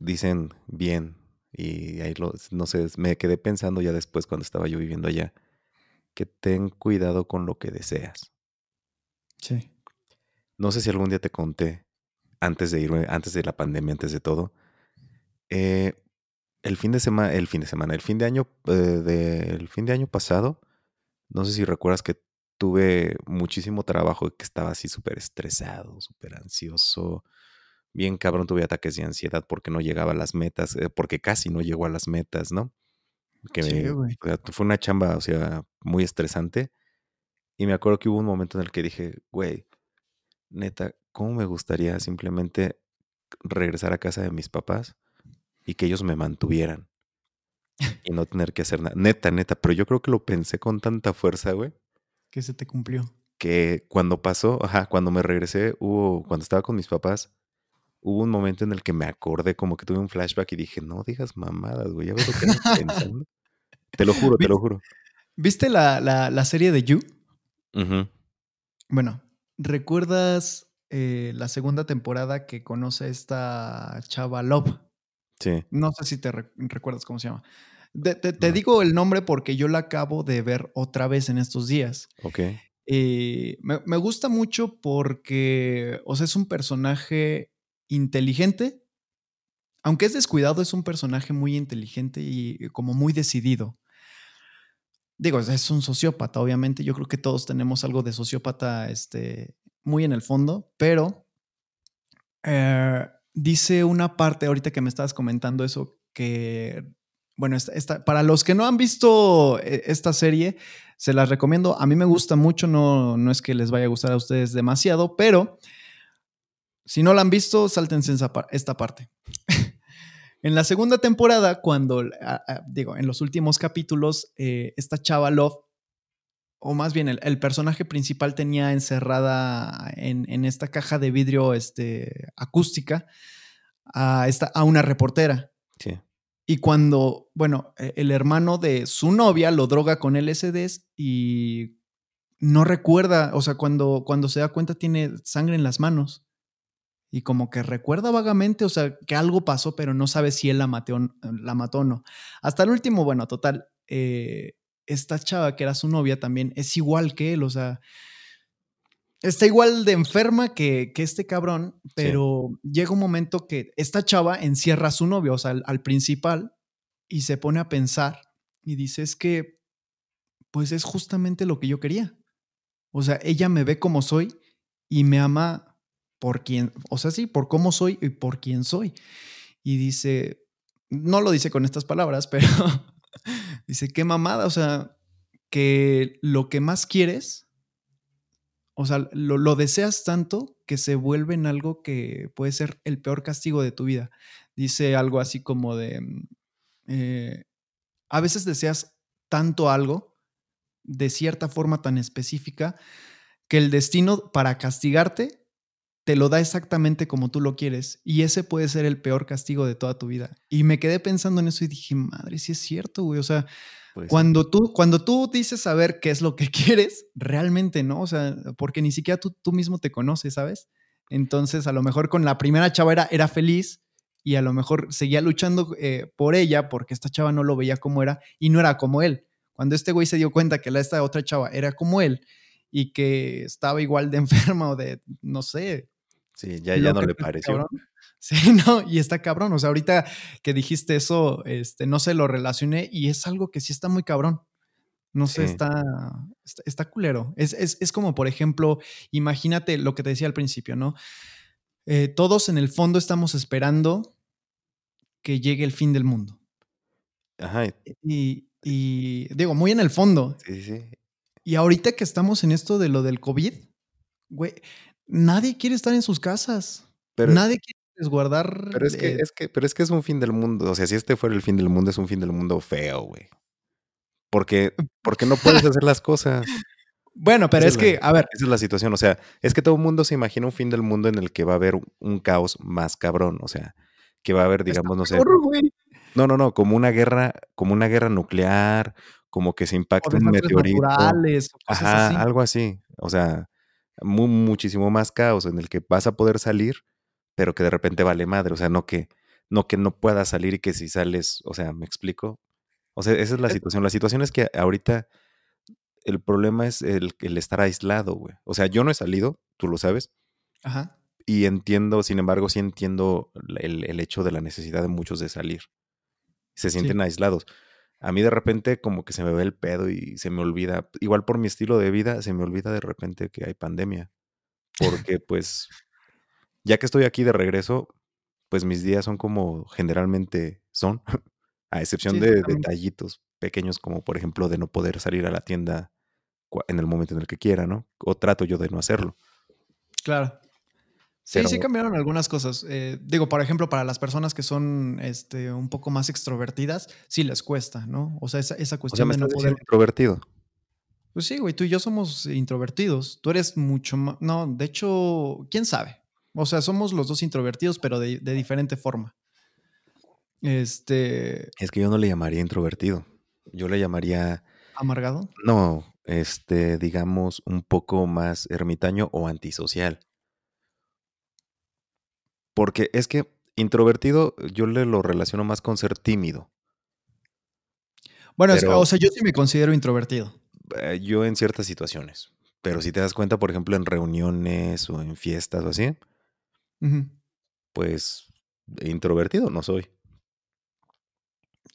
dicen bien. Y ahí lo, no sé, me quedé pensando ya después cuando estaba yo viviendo allá, que ten cuidado con lo que deseas. Sí. No sé si algún día te conté, antes de irme, antes de la pandemia, antes de todo, eh, el fin de semana, el fin de semana, el fin de año, eh, el fin de año pasado, no sé si recuerdas que tuve muchísimo trabajo, que estaba así súper estresado, súper ansioso, bien cabrón, tuve ataques de ansiedad porque no llegaba a las metas, eh, porque casi no llegó a las metas, ¿no? Que sí, fue una chamba, o sea, muy estresante. Y me acuerdo que hubo un momento en el que dije, güey, neta, ¿cómo me gustaría simplemente regresar a casa de mis papás y que ellos me mantuvieran? <laughs> y no tener que hacer nada. Neta, neta, pero yo creo que lo pensé con tanta fuerza, güey. Que se te cumplió. Que cuando pasó, ajá, cuando me regresé, hubo, cuando estaba con mis papás, hubo un momento en el que me acordé, como que tuve un flashback y dije, no digas mamadas, güey, ya ves lo que estás <laughs> pensando. te lo juro, te lo juro. ¿Viste la, la serie de You? Bueno, ¿recuerdas eh, la segunda temporada que conoce esta chava Love? Sí. No sé si te recuerdas cómo se llama. te, digo el nombre porque yo la acabo de ver otra vez en estos días. Ok. Eh, me, me, gusta mucho porque, o sea, es un personaje inteligente. Aunque es descuidado, es un personaje muy inteligente y como muy decidido digo, es un sociópata, obviamente. Yo creo que todos tenemos algo de sociópata este, muy en el fondo, pero eh, dice una parte ahorita que me estabas comentando eso, que, bueno, para los que no han visto eh, esta serie, se las recomiendo. A mí me gusta mucho, no, no es que les vaya a gustar a ustedes demasiado, pero si no la han visto, sáltense esta parte. <laughs> En la segunda temporada, cuando, digo, en los últimos capítulos, eh, esta chava Love, o más bien el, personaje principal tenía encerrada en, esta caja de vidrio este, acústica a, esta, a una reportera. Sí. Y cuando, bueno, e, el hermano de su novia lo droga con LSDs y no recuerda, o sea, cuando, cuando se da cuenta tiene sangre en las manos y como que recuerda vagamente, o sea, que algo pasó, pero no sabe si él la, mató, la mató o no. Hasta el último, bueno, total, eh, esta chava que era su novia también es igual que él, o sea, está igual de enferma que, este cabrón, pero llega un momento que esta chava encierra a su novio, o sea, al, al principal, y se pone a pensar y dice, es que, pues es justamente lo que yo quería. O sea, ella me ve como soy y me ama por quién, o sea, sí, por cómo soy y por quién soy. Y dice, no lo dice con estas palabras, <laughs> pero dice, qué mamada, o sea, que lo que más quieres, o sea, lo, deseas tanto que se vuelve en algo que puede ser el peor castigo de tu vida. Dice algo así como de, mm, eh, a veces deseas tanto algo de cierta forma tan específica que el destino para castigarte te lo da exactamente como tú lo quieres y ese puede ser el peor castigo de toda tu vida. Y me quedé pensando en eso y dije, madre, sí es cierto, güey. O sea, pues cuando, tú, cuando tú dices saber qué es lo que <laughs> quieres, realmente no, o sea, porque ni siquiera tú, tú mismo te conoces, ¿sabes? Entonces, a lo mejor con la primera chava era, era feliz y a lo mejor seguía luchando eh, por ella porque esta chava no lo veía como era y no era como él. Cuando este güey se dio cuenta que la, esta otra chava era como él y que estaba igual de <laughs> enferma o de, no sé. Sí, ya, ya no le pareció. <laughs> Sí, no, y está cabrón. O sea, ahorita que dijiste eso, este, no se lo relacioné y es algo que sí está muy cabrón. No sé, está, está, culero. Es, es, es, como, por ejemplo, imagínate lo que te decía al principio, ¿no? Eh, todos en el fondo estamos esperando que llegue el fin del mundo. Ajá. Y, y digo, muy en el fondo. Sí, sí. Y ahorita que estamos en esto de lo del COVID, güey, nadie quiere estar en sus casas. Pero, nadie quiere resguardar. Pero es, que, es que, pero es que es un fin del mundo. O sea, si este fuera el fin del mundo, es un fin del mundo feo, güey. Porque, porque no puedes hacer las cosas. <laughs> Bueno, pero es, que, a ver. Esa es la situación. O sea, es que todo el mundo se imagina un fin del mundo en el que va a haber un caos más cabrón. O sea, que va a haber, digamos, no sé. No, no, no, como una guerra, como una guerra nuclear, como que se impacta un meteorito. Ajá, algo así. O sea, muchísimo más caos en el que vas a poder salir, pero que de repente vale madre. O sea, no que no que no puedas salir y que si sales, o sea, ¿me explico? O sea, esa es la situación. La situación es que ahorita el problema es el, el estar aislado, güey. O sea, yo no he salido, tú lo sabes. Ajá. Y entiendo, sin embargo, sí entiendo el, el hecho de la necesidad de muchos de salir. Se sienten aislados. A mí de repente como que se me ve el pedo y se me olvida, igual por mi estilo de vida, se me olvida de repente que hay pandemia. <laughs> Porque pues, ya que estoy aquí de regreso, pues mis días son como generalmente son, <laughs> a excepción de detallitos pequeños como por ejemplo de no poder salir a la tienda en el momento en el que quiera, ¿no? O trato yo de no hacerlo. Claro. Sí, sí cambiaron algunas cosas. Eh, digo, por ejemplo, para las personas que son este, un poco más extrovertidas, sí les cuesta, ¿no? O sea, esa, esa cuestión de no poder... introvertido. Pues sí, güey, tú y yo somos introvertidos. Tú eres mucho más... No, de hecho, ¿quién sabe? O sea, somos los dos introvertidos, pero de, de diferente forma. Este... Es que yo no le llamaría introvertido. Yo le llamaría... ¿Amargado? No, este, digamos, un poco más ermitaño o antisocial. Porque es que introvertido yo le lo relaciono más con ser tímido. Bueno, o sea, yo sí me considero introvertido. Eh, yo en ciertas situaciones. Pero si te das cuenta, por ejemplo, en reuniones o en fiestas o así, pues introvertido no soy.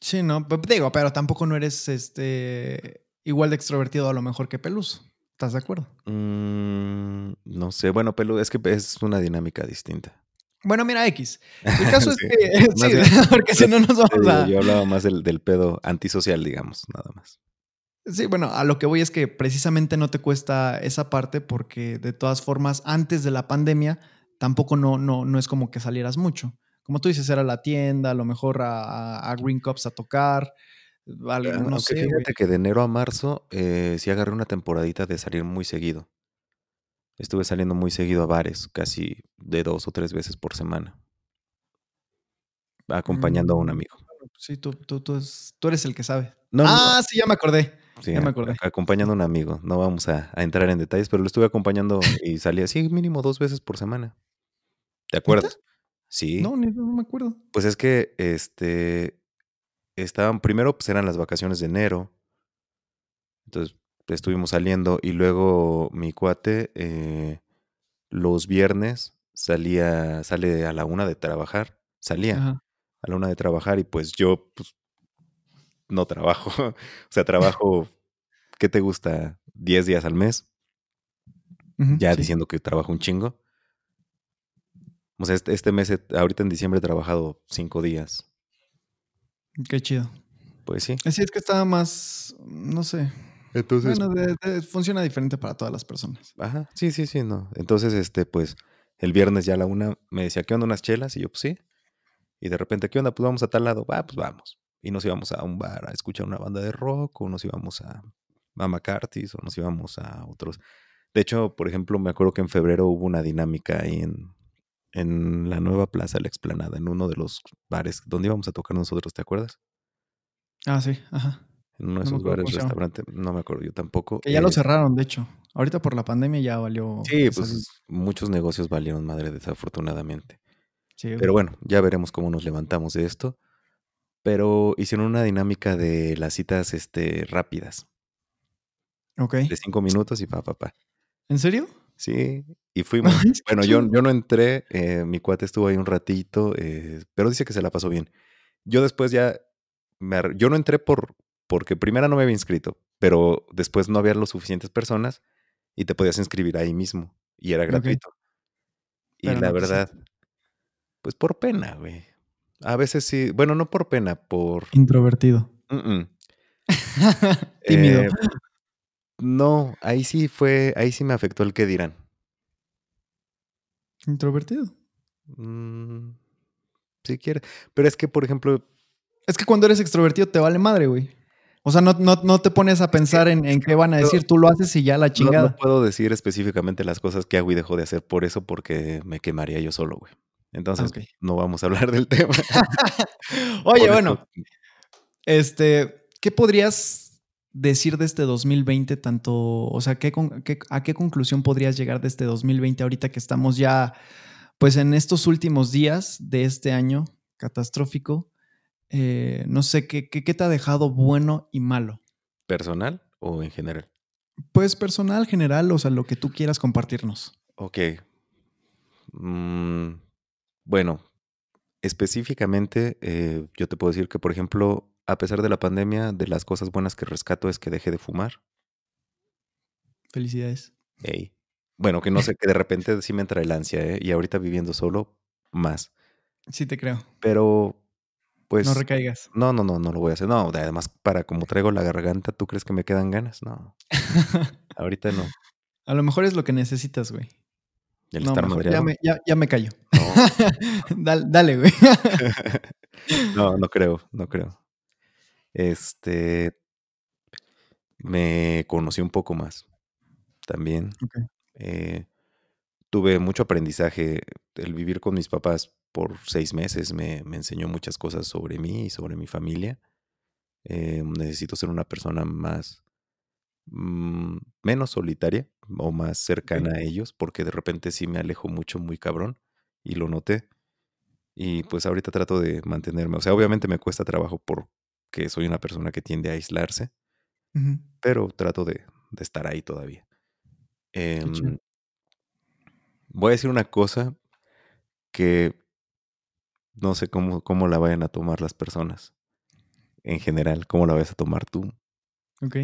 Sí, no, digo, pero tampoco no eres este igual de extrovertido a lo mejor que Peluso. ¿Estás de acuerdo? Mm, no sé, bueno, Peluso, es que es una dinámica distinta. Bueno, mira, X. El <laughs> caso es que. <laughs> sí, <laughs> porque si no nos vamos a. Yo hablaba más del, del, pedo antisocial, digamos, nada más. Sí, bueno, a lo que voy es que precisamente no te cuesta esa parte porque de todas formas, antes de la pandemia, tampoco no, no, no es como que salieras mucho como tú dices, era la tienda, a lo mejor a, Green Cups a tocar. Algo, no sé, fíjate que de enero a marzo eh, sí agarré una temporadita de salir muy seguido. Estuve saliendo muy seguido a bares, casi de dos o tres veces por semana. Acompañando a un mm, amigo. Sí, tú, tú, tú, eres el que sabe. ah, sí, ya me acordé. Sí, ya me acordé. Acompañando a un amigo. No vamos a, a, entrar en detalles, pero lo estuve acompañando y salía así mínimo dos veces por semana. ¿De acuerdo? Sí. No, no me acuerdo. Pues es que, este, estaban, primero pues eran las vacaciones de enero. Entonces estuvimos saliendo y luego mi cuate eh, los viernes salía, sale a la una de trabajar, salía a la una de trabajar y pues yo pues, no trabajo. <laughs> o sea, trabajo, ¿qué te gusta? ¿10 días al mes? ya diciendo que trabajo un chingo. O sea, este, este, mes, ahorita en diciembre he trabajado cinco días. Qué chido. Pues sí. Así es que estaba más, no sé. Entonces. Bueno, funciona diferente para todas las personas. Ajá, sí, sí, sí, no. Entonces, este, pues, el viernes ya a la una me decía, ¿qué onda unas chelas? Y yo, pues sí. Y de repente, ¿qué onda? Pues vamos a tal lado. Ah, pues vamos. Y nos íbamos a un bar a escuchar una banda de rock, o nos íbamos a, a McCarthy's, o nos íbamos a otros. De hecho, por ejemplo, me acuerdo que en febrero hubo una dinámica ahí en, en la nueva plaza, la explanada, en uno de los bares donde íbamos a tocar nosotros, ¿te acuerdas? Ah, sí, ajá. En uno de No esos bares, llama. restaurantes, no me acuerdo yo tampoco. Que ya lo eh, cerraron, de hecho. Ahorita por la pandemia ya valió. Sí, pues muchos negocios valieron madre desafortunadamente. Sí. Pero bueno, ya veremos cómo nos levantamos de esto. Pero hicieron una dinámica de las citas este, rápidas, Ok. de cinco minutos y pa, pa, pa. ¿En serio? Sí, y <laughs> fuimos. Bueno, yo, yo no entré, eh, mi cuate estuvo ahí un ratito, eh, pero dice que se la pasó bien. Yo después ya, me yo no entré por, porque primero no me había inscrito, pero después no había lo suficientes personas y te podías inscribir ahí mismo y era gratuito. Y Pero la no quisiste. verdad, pues por pena, güey. A veces sí, bueno, no por pena, por... Introvertido. <laughs> Tímido. Eh, no, ahí sí fue, ahí sí me afectó el que dirán. Introvertido. Mm, si quieres. Pero es que, por ejemplo, Es que cuando eres extrovertido te vale madre, güey. O sea, no, no, no te pones a pensar en, en qué van a decir. Tú lo haces y ya la no, chingada. no puedo decir específicamente las cosas que hago y dejo de hacer por eso, porque me quemaría yo solo, güey. Entonces, no vamos a hablar del <laughs> tema. <laughs> Oye, Por bueno, eso, este, ¿qué podrías decir de este 2020? Tanto, o sea, ¿qué, con- qué- ¿a qué conclusión podrías llegar de este 2020 ahorita que estamos ya, pues en estos últimos días de este año catastrófico? Eh, no sé, ¿qué, qué, qué te ha dejado bueno y malo? ¿Personal o en general? Pues personal, general, o sea, lo que tú quieras compartirnos. Ok. Mm, bueno, específicamente, eh, yo te puedo decir que, por ejemplo, a pesar de la pandemia, de las cosas buenas que rescato es que dejé de fumar. Felicidades. Ey. Bueno, que no sé, que de repente sí me entra el ansia, ¿eh? Y ahorita viviendo solo, más. Sí te creo. Pero, pues, no recaigas. no, no, no, no lo voy a hacer. No, además, para como traigo la garganta, ¿tú crees que me quedan ganas? No, <laughs> ahorita no. A lo mejor es lo que necesitas, güey. El No, estar mejor madreado. ya, me, ya, ya me callo. No, <laughs> dale, dale, güey. <laughs> no, no creo, no creo. Este, me conocí un poco más también. Eh, tuve mucho aprendizaje. El vivir con mis papás por seis meses me, me enseñó muchas cosas sobre mí y sobre mi familia. Eh, necesito ser una persona más, mm, menos solitaria o más cercana a ellos, porque de repente sí me alejo mucho, muy cabrón, y lo noté. Y pues ahorita trato de mantenerme. O sea, obviamente me cuesta trabajo porque soy una persona que tiende a aislarse, pero trato de, de estar ahí todavía. Em, voy a decir una cosa que no sé cómo, cómo la vayan a tomar las personas en general, cómo la vas a tomar tú. Ok.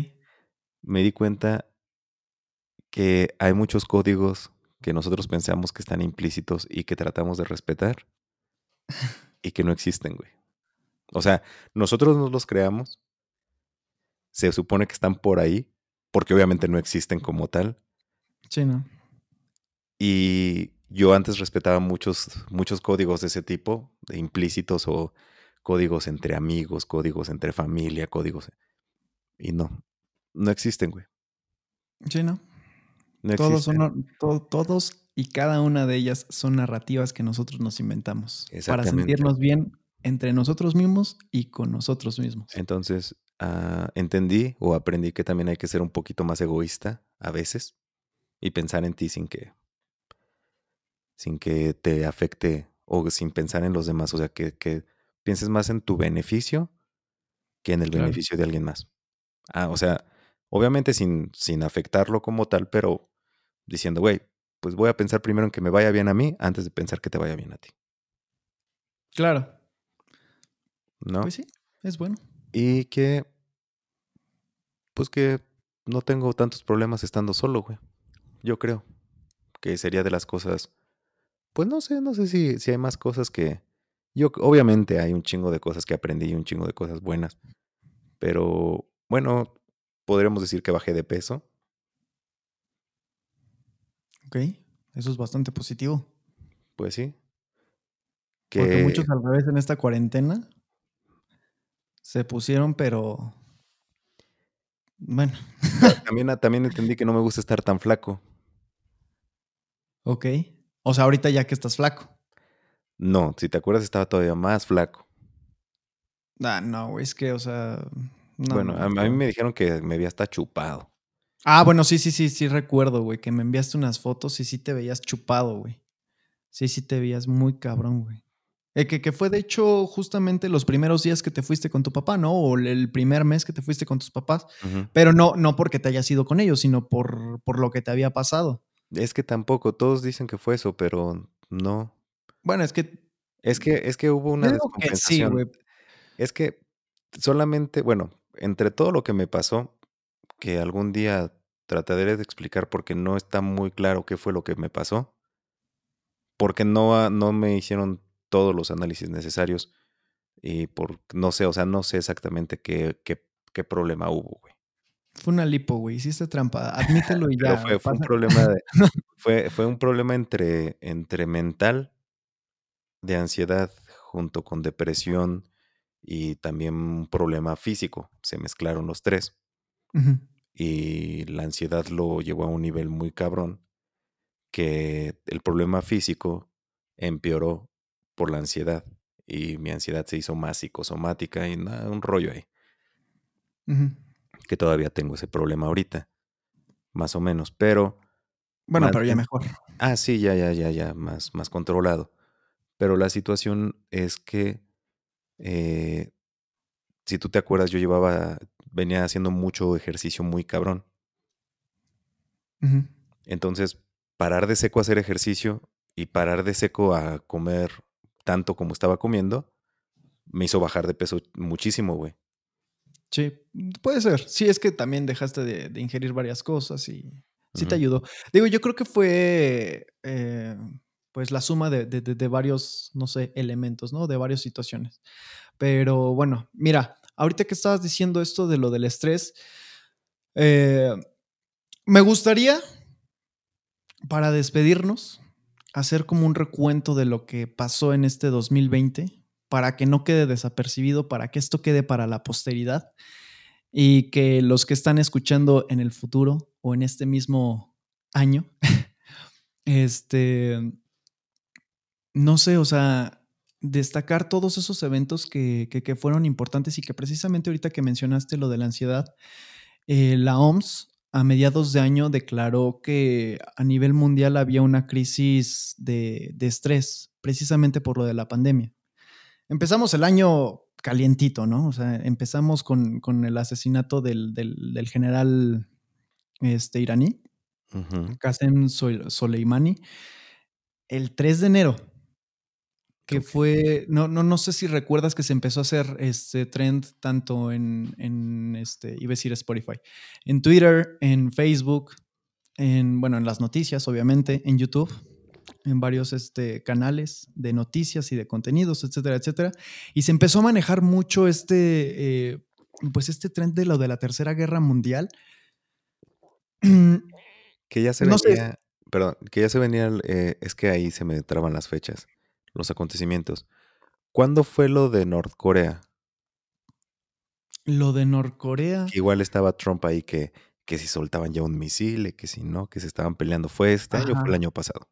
Me di cuenta que hay muchos códigos que nosotros pensamos que están implícitos y que tratamos de respetar y que no existen, güey. O sea, nosotros nos los creamos, se supone que están por ahí, porque obviamente no existen como tal, Sí, ¿no? Y yo antes respetaba muchos, muchos códigos de ese tipo, de implícitos o códigos entre amigos, códigos entre familia, códigos. Y no, no existen, güey. Sí, ¿no? No Todos, son, to- todos y cada una de ellas son narrativas que nosotros nos inventamos para sentirnos bien entre nosotros mismos y con nosotros mismos. Entonces, ah, entendí o aprendí que también hay que ser un poquito más egoísta a veces y pensar en ti sin que, sin que te afecte o sin pensar en los demás. O sea, que, que pienses más en tu beneficio que en el Claro. beneficio de alguien más. Ah, o sea, obviamente sin, sin afectarlo como tal, pero diciendo, güey, pues voy a pensar primero en que me vaya bien a mí antes de pensar que te vaya bien a ti, Claro. ¿no? Pues sí, es bueno. Y que, pues que no tengo tantos problemas estando solo, güey. Yo creo que sería de las cosas, pues no sé, no sé si, si hay más cosas que... Yo, obviamente hay un chingo de cosas que aprendí y un chingo de cosas buenas, pero bueno, podríamos decir que bajé de peso. Ok. Eso es bastante positivo. Pues sí. Porque Que muchos al revés en esta cuarentena se pusieron, pero bueno, también, también entendí que no me gusta estar tan flaco. Ok. O sea, ahorita ya que estás flaco. No, si te acuerdas estaba todavía más flaco. Ah, no, güey, es que, o sea. No, bueno, no, a, mí me dijeron que me había hasta chupado. Ah, bueno, sí, sí, sí, sí recuerdo, güey, que me enviaste unas fotos y sí te veías chupado, güey. Sí, sí te veías muy cabrón, güey. Eh, que, que fue de hecho justamente los primeros días que te fuiste con tu papá, ¿no? O el primer mes que te fuiste con tus papás. Pero no, no porque te hayas ido con ellos, sino por, por lo que te había pasado. Es que tampoco, todos dicen que fue eso, pero no. Bueno, es que. Es que, es que hubo una digo que sí, descompensación. Es que solamente, bueno, entre todo lo que me pasó, que algún día trataré de explicar porque no está muy claro qué fue lo que me pasó, porque no, no me hicieron todos los análisis necesarios y por, no sé, o sea, no sé exactamente qué, qué, qué problema hubo, güey. Fue una lipo, güey. Hiciste trampa. Admítelo y <laughs> ya. fue, fue un problema de, <laughs> fue, fue un problema entre, entre mental, de ansiedad, junto con depresión y también un problema físico. Se mezclaron los tres. Y la ansiedad lo llevó a un nivel muy cabrón que el problema físico empeoró por la ansiedad y mi ansiedad se hizo más psicosomática y nada, un rollo ahí. Que todavía tengo ese problema ahorita, más o menos, pero Bueno, más pero ya mejor. ah, sí, ya, ya, ya, ya, más, más controlado. Pero la situación es que, eh, si tú te acuerdas, yo llevaba, venía haciendo mucho ejercicio muy cabrón. Entonces, parar de seco a hacer ejercicio y parar de seco a comer tanto como estaba comiendo, me hizo bajar de peso muchísimo, güey. Sí, puede ser. Sí, es que también dejaste de, de ingerir varias cosas y sí te ayudó. Digo, yo creo que fue eh, pues la suma de, de- de- de varios, no sé, elementos, ¿no? De varias situaciones. Pero bueno, mira, ahorita que estabas diciendo esto de lo del estrés, eh, me gustaría, para despedirnos, hacer como un recuento de lo que pasó en este 2020 para que no quede desapercibido, para que esto quede para la posteridad y que los que están escuchando en el futuro o en este mismo año, <laughs> este, no sé, o sea, destacar todos esos eventos que, que- fueron importantes y que precisamente ahorita que mencionaste lo de la ansiedad, eh, la OMS a mediados de año declaró que a nivel mundial había una crisis de, de estrés, precisamente por lo de la pandemia. Empezamos el año calientito, ¿no? O sea, empezamos con, con el asesinato del, del- del general este, iraní. Qasem Sol- Soleimani, el 3 de enero, que fue, no, no, no sé si recuerdas que se empezó a hacer este trend tanto en, en este, iba a decir Spotify, en Twitter, en Facebook, en, bueno, en las noticias, obviamente, en YouTube, en varios este, canales de noticias y de contenidos, etcétera, etcétera. Y se empezó a manejar mucho este, eh, pues este trend de lo de la Tercera Guerra Mundial. <clears throat> Que ya se No sé. venía, perdón, que ya se venía, eh, es que ahí se me traban las fechas, los acontecimientos. ¿Cuándo fue lo de Norcorea? Lo de Norcorea. Igual estaba Trump ahí que, que si soltaban ya un misil, y que si no, que se estaban peleando. ¿Fue este año o fue el año pasado?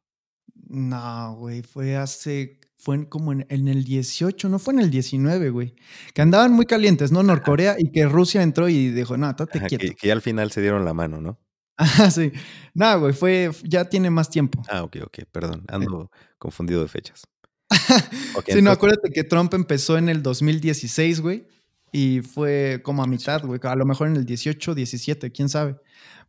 No, güey, fue hace, fue como en, en el 18, no fue en el 19, güey. Que andaban muy calientes, ¿no? Norcorea y que Rusia entró y dijo, no, estate quieto. que, que ya al final se dieron la mano, ¿no? Ajá, sí. No, güey, fue, ya tiene más tiempo. Ah, ok, ok, perdón, ando confundido de fechas. Ok, sí, no, entonces, acuérdate que Trump empezó en el 2016, güey, y fue como a mitad, güey, a lo mejor en el 18, 17, quién sabe.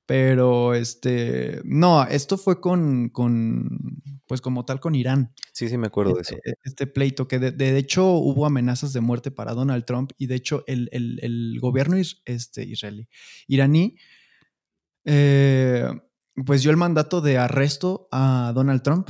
Pero, este, no, esto fue con, con, pues como tal con Irán. sí, sí me acuerdo de eso. Este, este pleito, que de, de hecho hubo amenazas de muerte para Donald Trump y de hecho el, el- el gobierno is- este, israelí, iraní, eh, pues dio el mandato de arresto a Donald Trump.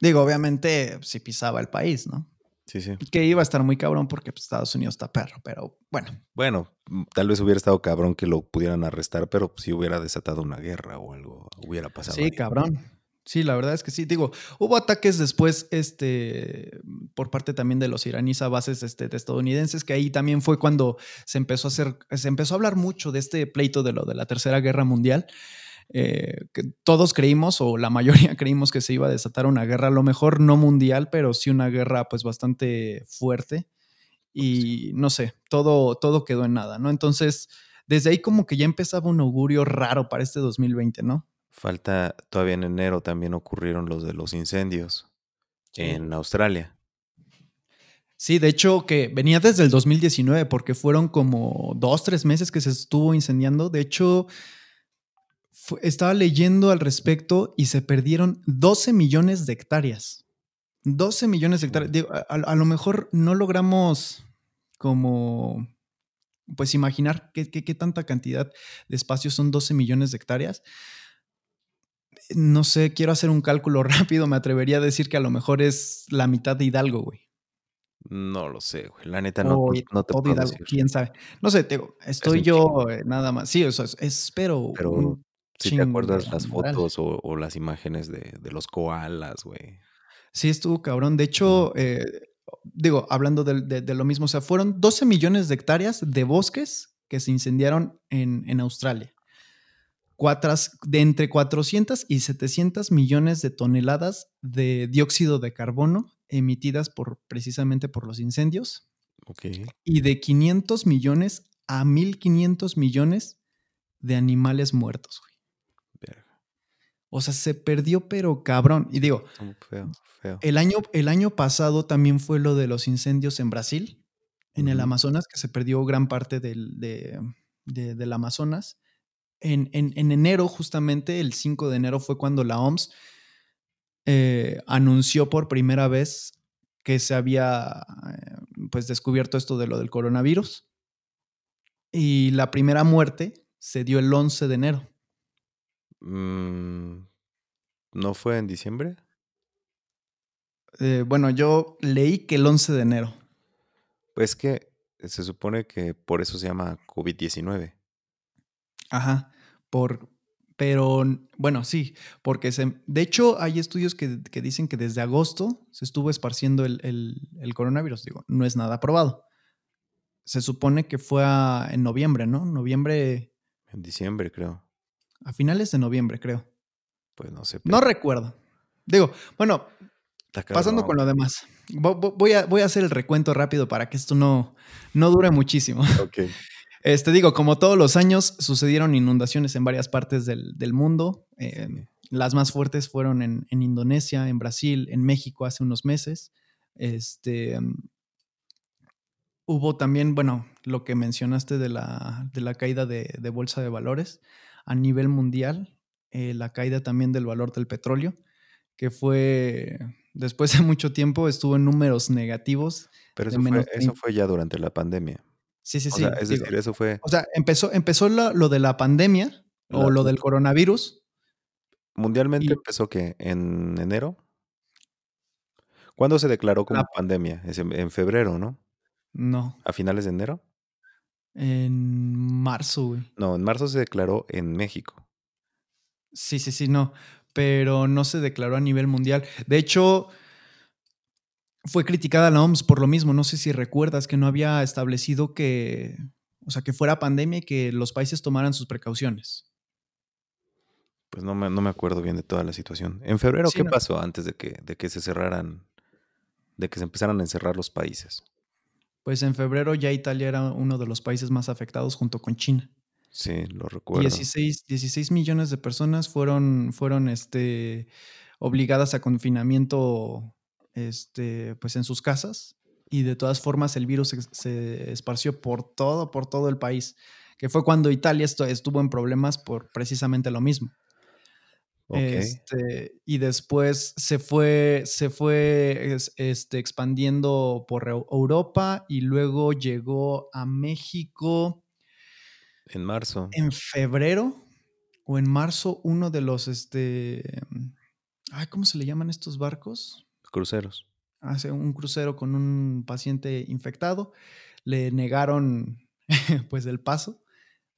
Digo, obviamente si pisaba el país, ¿no? Sí, sí. Que iba a estar muy cabrón porque pues, Estados Unidos está perro, pero bueno. Bueno, mm, tal vez hubiera estado cabrón que lo pudieran arrestar, pero si hubiera desatado una guerra o algo hubiera pasado. Sí, ahí. cabrón. Sí, la verdad es que sí. Digo, hubo ataques después, este, por parte también de los iraníes a bases este, de estadounidenses, que ahí también fue cuando se empezó a hacer, se empezó a hablar mucho de este pleito de lo de la Tercera Guerra Mundial. eh, que todos creímos, o la mayoría <laughs> creímos que se iba a desatar una guerra, a lo mejor no mundial, pero sí una guerra pues bastante fuerte. Y no sé, todo, todo quedó en nada, ¿no? Entonces, desde ahí como que ya empezaba un augurio raro para este 2020, ¿no? Falta, todavía en enero también ocurrieron los de los incendios en Australia. Sí, de hecho que venía desde el 2019 porque fueron como dos, tres meses que se estuvo incendiando. De hecho, estaba leyendo al respecto y se perdieron 12 millones de hectáreas. 12 millones de hectáreas. a, lo mejor no logramos como, pues imaginar qué, qué tanta cantidad de espacio son 12 millones de hectáreas no sé, quiero hacer un cálculo <laughs> rápido, me atrevería a decir que a lo mejor es la mitad de Hidalgo, güey. No lo sé, güey. La neta no, no te puedo decir. quién sabe. No sé, te, estoy yo eh, nada más. Sí, o sea, espero. Pero si te acuerdas las fotos o, las imágenes de, los koalas, güey. Sí, estuvo cabrón. De hecho, eh, digo, hablando de, lo mismo, o sea, fueron 12 millones de hectáreas de bosques que se incendiaron en, en Australia de entre 400 y 700 millones de toneladas de dióxido de carbono emitidas por, precisamente por los incendios. Y de 500 millones a 1500 millones de animales muertos, O sea, se perdió, pero cabrón. Y digo, El, año, el año pasado también fue lo de los incendios en Brasil, en el Amazonas, que se perdió gran parte del, del Amazonas en, enero, justamente el 5 de enero, fue cuando la OMS eh, anunció por primera vez que se había eh, pues descubierto esto de lo del coronavirus. Y la primera muerte se dio el 11 de enero. Mm, ¿No fue en diciembre? Eh, bueno, yo leí que el 11 de enero. Pues que se supone que por eso se llama COVID-19. Ajá, por, pero bueno, sí, porque se, de hecho hay estudios que, dicen que desde agosto se estuvo esparciendo el, coronavirus. Digo, no es nada probado. Se supone que fue en noviembre, ¿no? Noviembre. En diciembre, creo. A finales de noviembre, creo. Pues no sé. No recuerdo. Digo, bueno, pasando con lo demás. Voy a, voy a hacer el recuento rápido para que esto no, no dure muchísimo. Ok. Este digo, como todos los años, sucedieron inundaciones en varias partes del, mundo. Eh, las más fuertes fueron en, Indonesia, en Brasil, en México hace unos meses. Este, hubo también, bueno, lo que mencionaste de la, de la caída de, bolsa de valores a nivel mundial, eh, la caída también del valor del petróleo, que fue, después de mucho tiempo, estuvo en números negativos. Pero eso, fue, eso fue ya durante la pandemia. Sí, sí, sí. es decir, eso fue. O sea, empezó, empezó lo, de la pandemia o lo del coronavirus. Mundialmente empezó que en enero. ¿Cuándo se declaró como pandemia? Es en, febrero, ¿no? No. ¿A finales de enero? En marzo, güey. No, en marzo se declaró en México. Sí, sí, sí, no. Pero no se declaró a nivel mundial. De hecho, fue criticada la OMS por lo mismo. No sé si recuerdas que no había establecido que, o sea, que fuera pandemia y que los países tomaran sus precauciones. Pues no me, no me acuerdo bien de toda la situación. En febrero, ¿qué pasó antes de que, de que se cerraran, de que se empezaran a encerrar los países? Pues en febrero ya Italia era uno de los países más afectados junto con China. Sí, lo recuerdo. 16, 16 millones de personas fueron, fueron este, obligadas a confinamiento este, pues en sus casas y de todas formas el virus se, esparció por todo, por todo el país, que fue cuando Italia estuvo en problemas por precisamente lo mismo. Este, y después se fue, se fue este, expandiendo por Europa y luego llegó a México. En marzo. En febrero o en marzo, uno de los, este, ay, ¿cómo se le llaman estos barcos? Cruceros. Hace un crucero con un paciente infectado. Le negaron <laughs> pues el paso.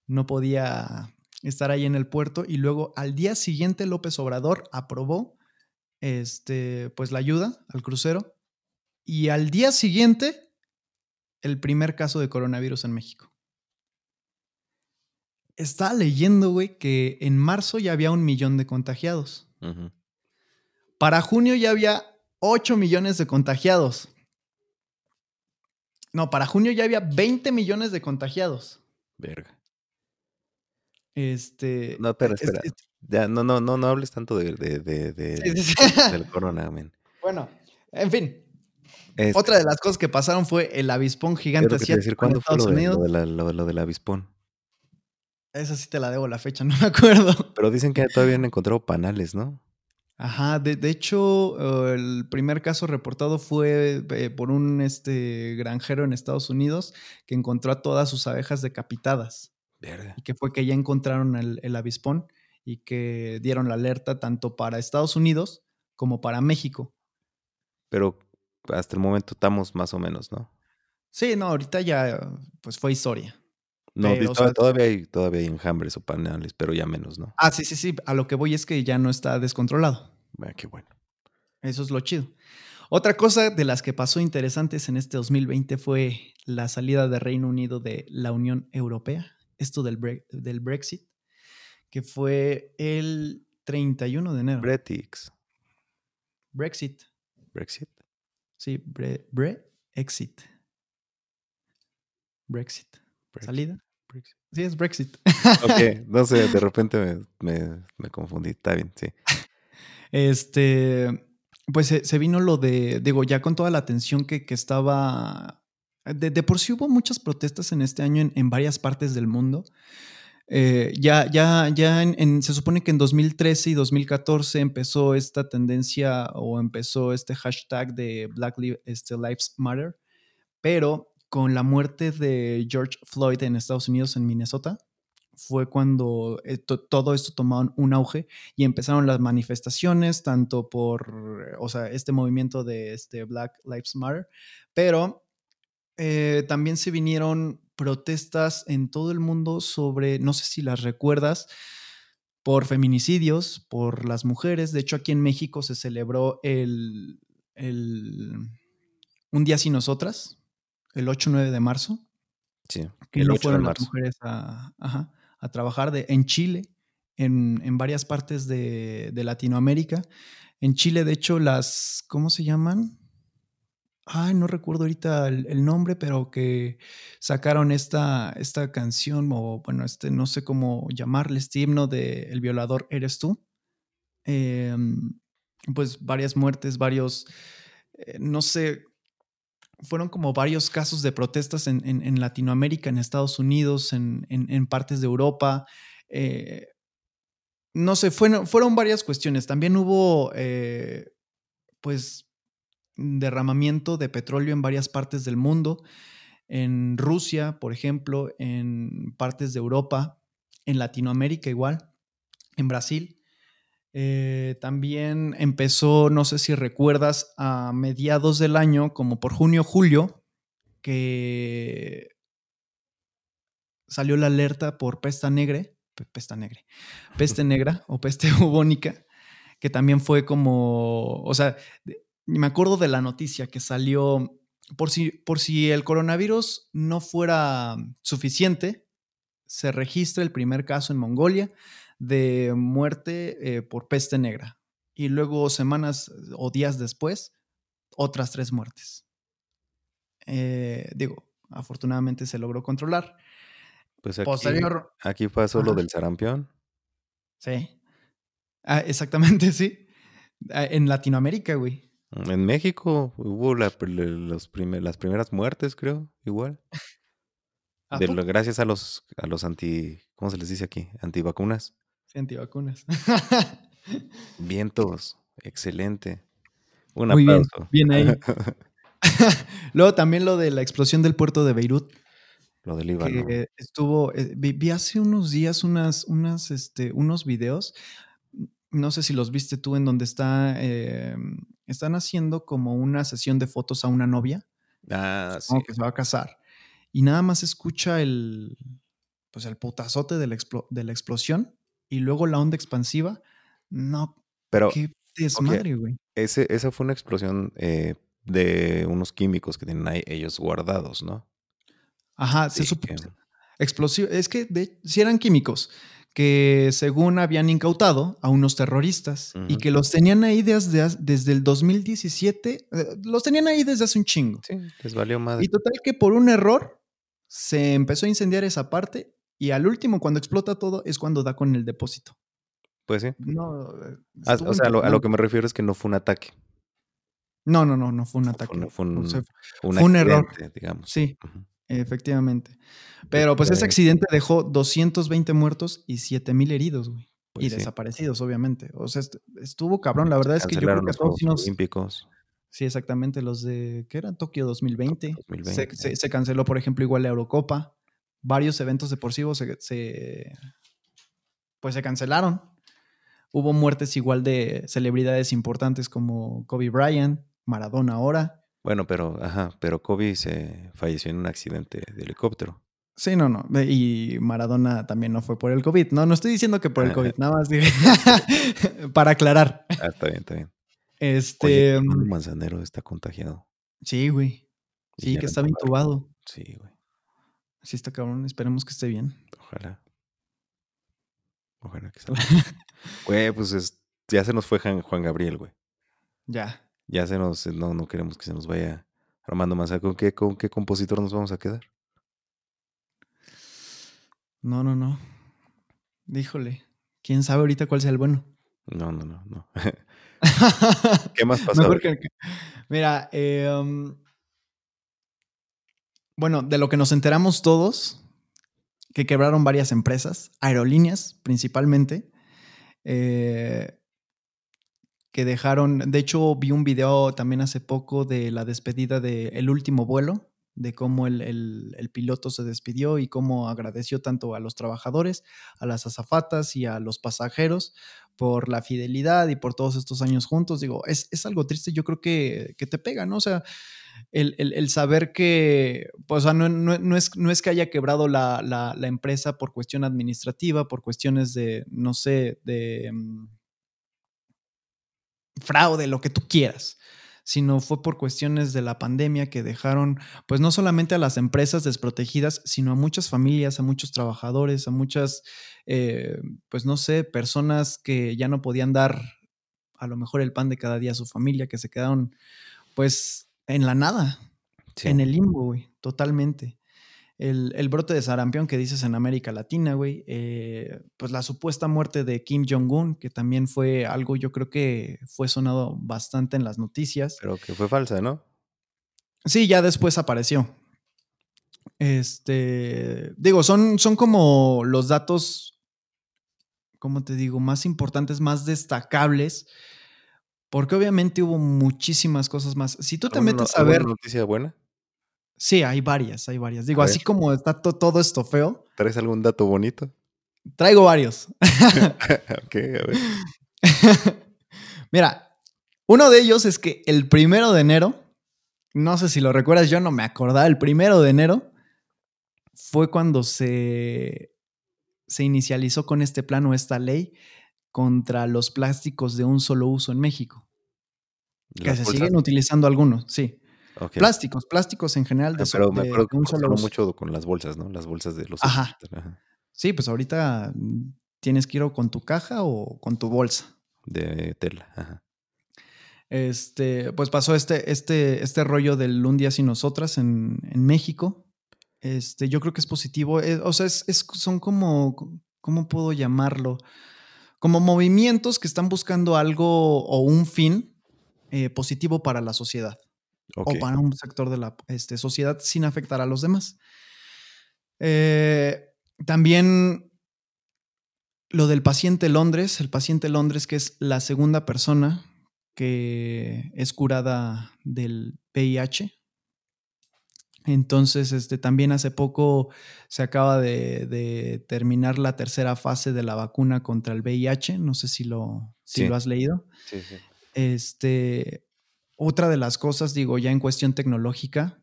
No podía estar ahí en el puerto y luego al día siguiente López Obrador aprobó este pues la ayuda al crucero y al día siguiente el primer caso de coronavirus en México. estaba leyendo, güey, que en marzo ya había un millón de contagiados. Para junio ya había 8 millones de contagiados. No, para junio ya había 20 millones de contagiados. Verga. Este. No, espera, es- espera. es- Ya, no, no, no, no hables tanto de, de, de- de- sí, <laughs> del corona, men. bueno, en fin. Este, Otra de las cosas que pasaron fue el avispón gigante decir, asiático en ¿cuándo fue lo, Estados de, Unidos. lo, de la- lo de- lo del avispón? Esa sí te la debo la fecha, <laughs> no me acuerdo. Pero dicen que todavía han encontrado panales, ¿no? Ajá, de, de hecho, el primer caso reportado fue eh, por un este, granjero en Estados Unidos que encontró a todas sus abejas decapitadas Verga. y que fue que ya encontraron el, el avispón y que dieron la alerta tanto para Estados Unidos como para México. Pero hasta el momento estamos más o menos, ¿no? Sí, no, ahorita ya pues fue historia. No, Pero, di- o todavía, sea- todavía hay, todavía hay enjambres o panales, pero ya menos, ¿no? Ah, sí, sí, sí, a lo que voy es que ya no está descontrolado. Ah, qué bueno. Eso es lo chido. Otra cosa de las que pasó interesantes en este 2020 fue la salida de Reino Unido de la Unión Europea, esto del, bre- del Brexit, que fue el 31 de enero. Bretix. Brexit, Brexit. sí, bre, Brexit. Brexit. Brexit, ¿Salida? Brexit. Sí, es Brexit. Ok, <laughs> no sé, de repente me, me- me confundí. Está bien, sí. <laughs> Este, pues se, se vino lo de, digo, ya con toda la atención que, que estaba, de, de por sí hubo muchas protestas en este año en, en varias partes del mundo. Eh, ya, ya, ya en- en- se supone que en 2013 y 2014 empezó esta tendencia o empezó este hashtag de Black Li- este, Lives Matter, pero con la muerte de George Floyd en Estados Unidos, en Minnesota, fue cuando eh, to- todo esto tomó un- un auge y empezaron las manifestaciones, tanto por, o sea, este movimiento de este Black Lives Matter, pero eh, también se vinieron protestas en todo el mundo sobre, no sé si las recuerdas, por feminicidios, por las mujeres. De hecho, aquí en México se celebró el, el Un Día Sin Nosotras, el 8-9 de marzo Sí. que el no 8 de fueron las mujeres a, ajá, a trabajar de, en Chile, en, en varias partes de, de Latinoamérica. En Chile, de hecho, las, ¿cómo se llaman? Ay, no recuerdo ahorita el, el nombre, pero que sacaron esta, esta canción, o bueno, este, no sé cómo llamarle, este himno de El violador eres tú. Em, pues varias muertes, varios, eh, no sé, fueron como varios casos de protestas en, en- Latinoamérica, en Estados Unidos, en, en- en partes de Europa. eh, no sé, fueron, fueron varias cuestiones. También hubo, eh, pues, derramamiento de petróleo en varias partes del mundo. En Rusia, por ejemplo, en partes de Europa, en Latinoamérica igual, en Brasil. Eh, también empezó, no sé si recuerdas, a mediados del año, como por junio, julio, que salió la alerta por pesta negra, pe- pesta negra, peste <laughs> negra o peste <laughs> bubónica, que también fue como, o sea, me acuerdo de la noticia que salió, por si, por si el coronavirus no fuera suficiente, se registra el primer caso en Mongolia de muerte eh, por peste negra. Y luego semanas o días después, otras tres muertes. Eh, digo, afortunadamente se logró controlar. Pues aquí, Posterior, aquí pasó lo del sarampión. sí. Ah, exactamente, <laughs> sí. Ah, En Latinoamérica, güey. En México hubo la pr- los primer- las primeras muertes, creo, igual. Gracias a los, a los anti, ¿cómo se les dice aquí? Antivacunas. Antivacunas. Vientos, excelente. Un Muy bien, aplauso. bien ahí. <laughs> Luego también lo de la explosión del puerto de Beirut, lo del Líbano. que estuvo, eh, vi, hace unos días unas, unas, este, unos videos, no sé si los viste tú, en donde está, eh, están haciendo como una sesión de fotos a una novia, Ah, sí. como que se va a casar, y nada más escucha el, pues el putazote de la, explo- de la explosión y luego la onda expansiva. No, Pero qué desmadre, güey. esa fue una explosión eh, de unos químicos que tienen ahí ellos guardados, ¿no? Ajá, se supo- que- explosivos. Es que si eran químicos que según habían incautado a unos terroristas y que los tenían ahí desde, desde el 2017, eh, los tenían ahí desde hace un chingo. Sí, les valió madre. Y total que por un error se empezó a incendiar esa parte y al último, cuando explota todo, es cuando da con el depósito. Pues sí. No, ah, o sea, a lo, que me refiero es que no fue un ataque. No, no, no, no fue un ataque. Fue, un, error, digamos. Sí, efectivamente. Pero pues ese accidente dejó 220 muertos y 7000 heridos, güey. y pues desaparecidos, obviamente. O sea, estuvo cabrón. La verdad es que yo creo que todos los Olímpicos. Sí, exactamente. Los de, ¿qué era? Tokio 2020. Se, canceló, por ejemplo, igual la Eurocopa. Varios eventos deportivos se, pues se cancelaron. Hubo muertes igual de celebridades importantes como Kobe Bryant, Maradona ahora. Bueno, pero, ajá, pero Kobe se falleció en un accidente de helicóptero. Sí, no, no. Y Maradona también no fue por el COVID. No, no estoy diciendo que por el COVID, nada más <laughs> para aclarar. Ah, está bien, está bien. Este. Mm, Manzanero está contagiado. Sí, güey. Sí, que estaba intubado. Sí, güey. Sí, está cabrón. Esperemos que esté bien. Ojalá. Ojalá que esté bien. <laughs> Güey, pues ya se nos fue Juan Gabriel, güey. Ya. Ya se nos. No, no queremos que se nos vaya Armando Manzanero. ¿Con qué, ¿Con qué compositor nos vamos a quedar? No, no, no. Díjole. ¿Quién sabe ahorita cuál sea el bueno? No, no, no, no. <laughs> ¿Qué más pasó? Mira, em, bueno, de lo que nos enteramos todos, que quebraron varias empresas, aerolíneas principalmente, eh, que dejaron, de hecho vi un video también hace poco de la despedida de El último vuelo, de cómo el, piloto se despidió y cómo agradeció tanto a los trabajadores, a las azafatas y a los pasajeros por la fidelidad y por todos estos años juntos. Digo, es, algo triste, yo creo que, te pega, ¿no? O sea, el, saber que, pues, no, no, es, no es que haya quebrado la, la, empresa por cuestión administrativa, por cuestiones de, no sé, de mm, fraude, lo que tú quieras sino fue por cuestiones de la pandemia que dejaron, pues no solamente a las empresas desprotegidas, sino a muchas familias, a muchos trabajadores, a muchas, eh, pues no sé, personas que ya no podían dar a lo mejor el pan de cada día a su familia, que se quedaron pues en la nada, en el limbo, güey, totalmente el, brote de sarampión que dices en América Latina, güey, eh, pues la supuesta muerte de Kim Jong-un, que también fue algo, yo creo que fue sonado bastante en las noticias. Pero que fue falsa, ¿no? Sí, ya después apareció. Este, digo, son, son como los datos, ¿cómo te digo? Más importantes, más destacables, porque obviamente hubo muchísimas cosas más. Si tú te metes a ver... noticia buena? Sí, hay varias, hay varias. Digo, así como está todo esto feo. ¿Traes algún dato bonito? Traigo varios. <laughs> ok, a ver. <laughs> Mira, uno de ellos es que el primero de enero, no sé si lo recuerdas, yo no me acordaba, el primero de enero fue cuando se, se inicializó con este plan o esta ley contra los plásticos de un solo uso en México. Que se siguen utilizando algunos, sí. Plásticos, plásticos en general. De, ah, pero me acuerdo que mucho con las bolsas, ¿no? Las bolsas de los... Ajá. Sí, pues ahorita mm, tienes que ir con tu caja o con tu bolsa. De tela, ajá. Este, pues pasó este, este, este rollo del Un día sin nosotras en, México. Este, yo creo que es positivo. Eh, o sea, es, son como, ¿cómo puedo llamarlo? Como movimientos que están buscando algo o un fin eh, positivo para la sociedad o para un sector de la este, sociedad sin afectar a los demás. Eh, también lo del paciente Londres, el paciente Londres que es la segunda persona que es curada del VIH. Entonces, este, también hace poco se acaba de, terminar la tercera fase de la vacuna contra el VIH. No sé si lo, si lo has leído. Sí, sí. Este, otra de las cosas, digo, ya en cuestión tecnológica,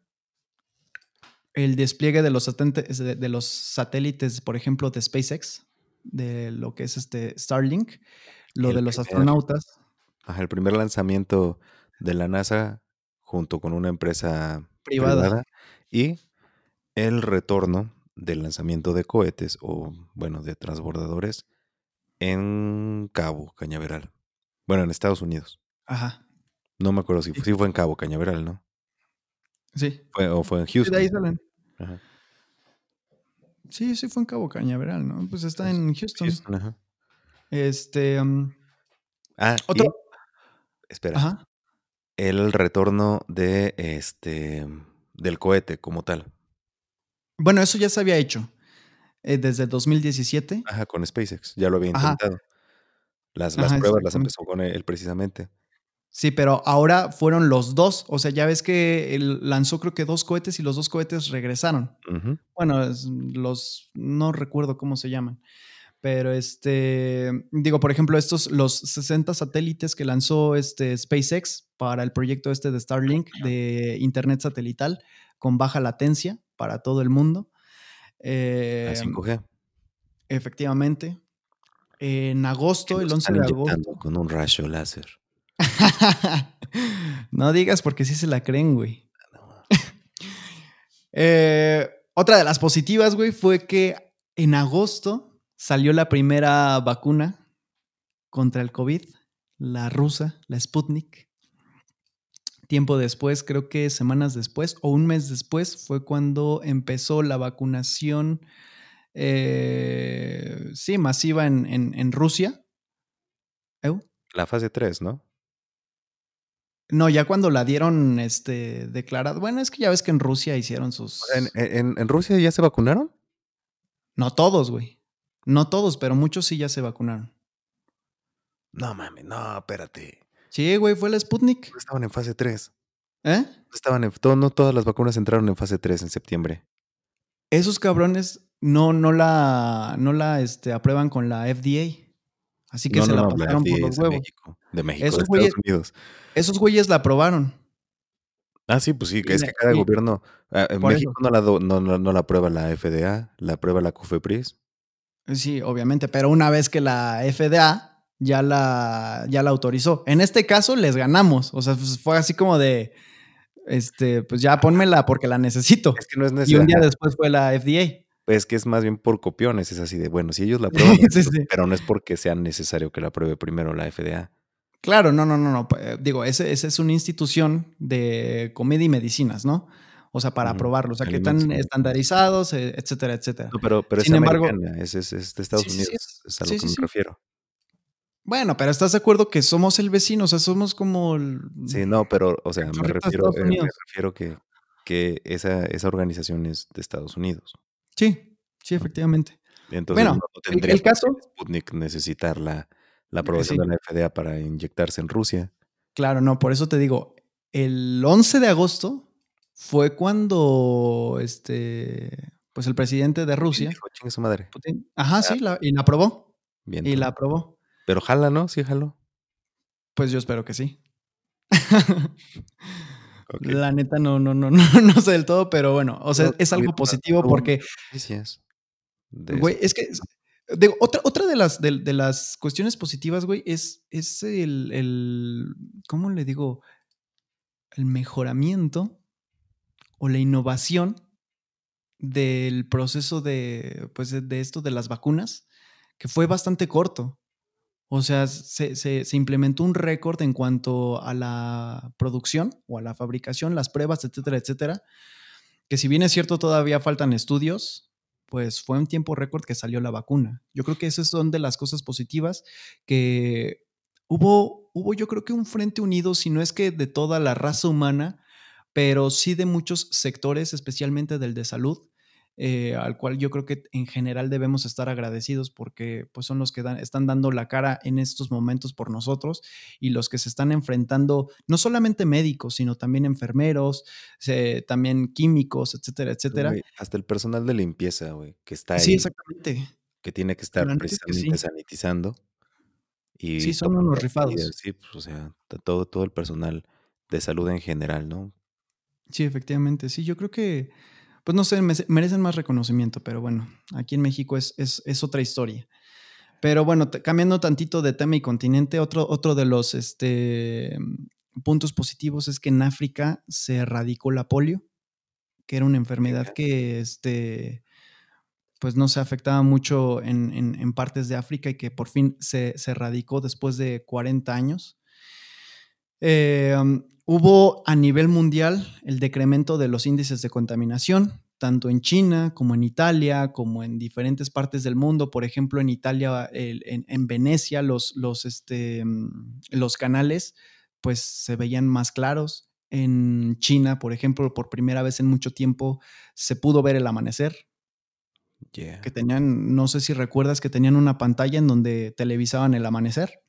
el despliegue de los, de los satélites, por ejemplo, de SpaceX, de lo que es este Starlink, lo de los astronautas. el primer lanzamiento de la NASA junto con una empresa privada, y el retorno del lanzamiento de cohetes o, bueno, de transbordadores en Cabo Cañaveral. Bueno, en Estados Unidos. Ajá. No me acuerdo si sí fue en Cabo Cañaveral, ¿no? Sí. Fue- o fue en Sí, Houston. de ahí salen. Ajá. Sí, sí fue en Cabo Cañaveral, ¿no? Pues está Es- en Houston. Houston, ajá. Este. um, Ah, otro. y- espera. Ajá. El retorno de este del cohete como tal. Bueno, eso ya se había hecho. eh, desde 2017. Ajá, con SpaceX. Ya lo había Ajá. intentado. Las, las Ajá, pruebas las empezó con él precisamente. Sí, pero ahora fueron los dos. O sea, ya ves que él lanzó creo que dos cohetes y los dos cohetes regresaron. Bueno, los no recuerdo cómo se llaman. Pero este, digo, por ejemplo, estos, los 60 satélites que lanzó este SpaceX para el proyecto este de Starlink de Internet satelital con baja latencia para todo el mundo. Eh, La 5G. efectivamente. En agosto, el 11 están de agosto. con un rayo láser. <laughs> no digas porque sí se la creen, güey. <laughs> Eh, otra de las positivas, güey, fue que en agosto salió la primera vacuna contra el COVID, la rusa, la Sputnik. Tiempo después, creo que semanas después o un mes después, fue cuando empezó la vacunación, eh, sí, masiva en, en- en Rusia. La fase 3, ¿no? No, ya cuando la dieron este, declarada. Bueno, es que ya ves que en Rusia hicieron sus. O sea, ¿En, en- en Rusia ya se vacunaron? No todos, güey. No todos, pero muchos sí ya se vacunaron. No mames, no, espérate. Sí, güey, fue la Sputnik. No estaban en fase 3. ¿Eh? No Estaban en, todo- no todas las vacunas entraron en fase 3 en septiembre. Esos cabrones no, no la, no la este, aprueban con la FDA. Así que no, se no, la pasaron por los es de huevos. México. De México, Esos de Estados güeyes- Unidos. Esos güeyes la aprobaron. Ah, sí, pues sí, que es que cada gobierno. ah, en Por México no la, no, no la aprueba la FDA, la aprueba la COFEPRIS. Sí, obviamente, pero una vez que la FDA ya la, ya la autorizó. En este caso les ganamos. O sea, pues, fue así como de, este, pues ya pónmela porque la necesito. Es que no es Y necesario. un día después fue la FDA. Es que es más bien por copiones, es así de, bueno, si ellos la <laughs> Sí, sí. pero no es porque sea necesario que la apruebe primero la FDA. Claro, no, no, no, no. eh, Digo, ese, ese es una institución de comedia y medicinas, ¿no? O sea, para Ujú, aprobarlo. O sea, que están y estandarizados, eh, etcétera, etcétera. No, pero, pero Sin es embargo- es, es, es de Estados Sí. Unidos, es a lo que me refiero. Bueno, pero ¿estás de acuerdo que somos el vecino? O sea, somos como... el- Sí, no, pero, o sea, me refiero, eh, me refiero que, que esa, esa organización es de Estados Unidos. Sí, sí, efectivamente. Entonces Bueno, no, el- tendría el caso- Sputnik necesitar la, la aprobación sí. de la FDA para inyectarse en Rusia. Claro, no, por eso te digo, el 11 de agosto fue cuando este, pues el presidente de Rusia, dijo, su madre. Putin, ajá, sí, la- y la aprobó, Bien. y la aprobó. Pero jala, ¿no? Sí, jaló. Pues yo espero que sí. La neta no, no, no, <laughs> no, no sé del todo, pero bueno, o sea, es algo positivo porque, de güey, es que, digo, otra, otra de las, de, de las cuestiones positivas, güey, es, es el, el, ¿cómo le digo? El mejoramiento o la innovación del proceso de, pues, de, de esto de las vacunas, que fue bastante corto. O sea, se, implementó un récord en cuanto a la producción o a la fabricación, las pruebas, etcétera, etcétera. Que si bien es cierto, todavía faltan estudios, pues fue un tiempo récord que salió la vacuna. Yo creo que esas son de las cosas positivas que hubo, hubo yo creo que un frente unido, si no es que de toda la raza humana, pero sí de muchos sectores, especialmente del de salud, eh, al cual yo creo que en general debemos estar agradecidos porque pues, son los que dan- están dando la cara en estos momentos por nosotros y los que se están enfrentando, no solamente médicos, sino también enfermeros, también químicos, etcétera, etcétera. Hasta el personal de limpieza, güey, que está ahí, Sí, exactamente. que tiene que estar que precisamente sí. sanitizando. Y Sí, son unos rifados. medidas, Sí, pues, o sea, todo, todo el personal de salud en general, ¿no? Sí, efectivamente. Sí, yo creo que, pues no sé, me- merecen más reconocimiento, pero bueno, aquí en México es, es, es otra historia. Pero bueno, cambiando tantito de tema y continente, otro, otro de los este, puntos positivos es que en África se erradicó la polio, que era una enfermedad Venga. que, este, pues no se afectaba mucho en, partes de África y que por fin se, se radicó después de 40 años. Eh, um, hubo a nivel mundial el decremento de los índices de contaminación, tanto en China como en Italia, como en diferentes partes del mundo. Por ejemplo, en Italia, en, Venecia, los, los, este, mm, los canales pues se veían más claros. En China, por ejemplo, por primera vez en mucho tiempo se pudo ver el amanecer. Que tenían, no sé si recuerdas que tenían una pantalla en donde televisaban el amanecer.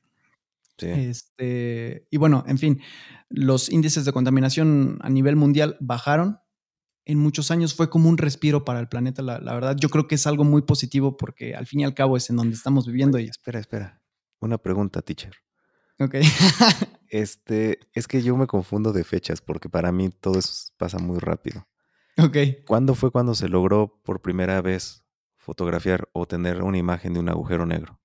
Este, y bueno, en fin, los índices de contaminación a nivel mundial bajaron. En muchos años fue como un respiro para el planeta, la, verdad. Yo creo que es algo muy positivo porque al fin y al cabo es en donde estamos viviendo. y... Espera, espera. Una pregunta, teacher. Ok. <laughs> este, es que yo me confundo de fechas porque para mí todo eso pasa muy rápido. Ok. ¿Cuándo fue cuando se logró por primera vez fotografiar o tener una imagen de un agujero negro?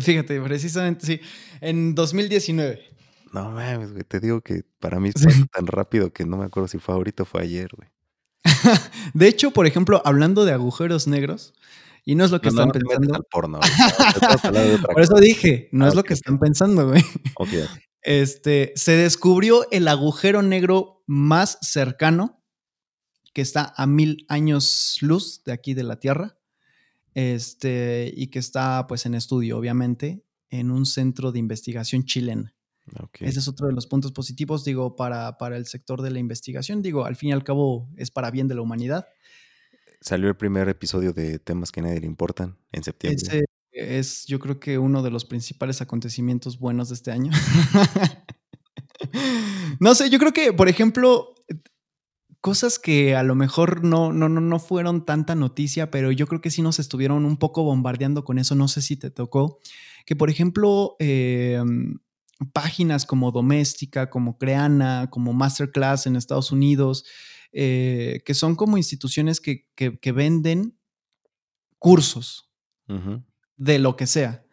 Fíjate, precisamente sí. En 2019. No mames, güey. Te digo que para mí es tan rápido que no me acuerdo si fue ahorita o fue ayer, güey. <laughs> de hecho, por ejemplo, hablando de agujeros negros, y no es lo que están pensando. porno, <laughs> por eso dije, no ah, es lo que están pensando, güey. Este, se descubrió el agujero negro más cercano, que está a mil años luz de aquí de la Tierra este, y que está pues en estudio, obviamente, en un centro de investigación chilena. Ese es otro de los puntos positivos, digo, para, para el sector de la investigación. Digo, al fin y al cabo es para bien de la humanidad. Salió el primer episodio de temas que a nadie le importan en septiembre. Ese es, yo creo que uno de los principales acontecimientos buenos de este año. <laughs> no sé, yo creo que, por ejemplo, cosas que a lo mejor no, no, no, no fueron tanta noticia, pero yo creo que sí nos estuvieron un poco bombardeando con eso. No sé si te tocó. Que, por ejemplo, em, páginas como Doméstica, como Creana, como Masterclass en Estados Unidos, eh, que son como instituciones que, venden cursos de lo que sea.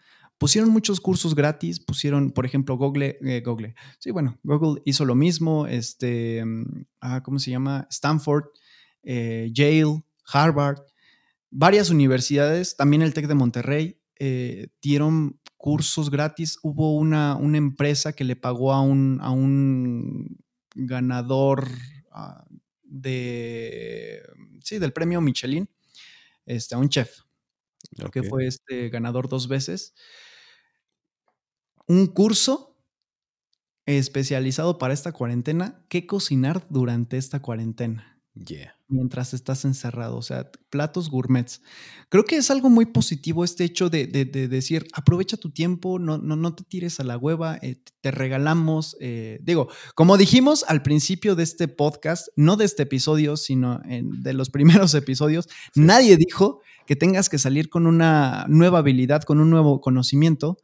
Pusieron muchos cursos gratis, pusieron, por ejemplo, Google, eh, Google. Sí, bueno, Google hizo lo mismo, este, mm, ah, ¿cómo se llama? Stanford, eh, Yale, Harvard, varias universidades, también el TEC de Monterrey, eh, dieron cursos gratis. Hubo una, una, empresa que le pagó a un, a un ganador ah, de, sí, del premio Michelin, este, a un chef, que fue este ganador dos veces un curso especializado para esta cuarentena, qué cocinar durante esta cuarentena. Yeah. Mientras estás encerrado, o sea, platos gourmets. Creo que es algo muy positivo este hecho de, decir, aprovecha tu tiempo, no, no, no te tires a la hueva, eh, te regalamos. Eh, digo, como dijimos al principio de este podcast, no de este episodio, sino en, de los <laughs> primeros episodios, nadie dijo que tengas que salir con una nueva habilidad, con un nuevo conocimiento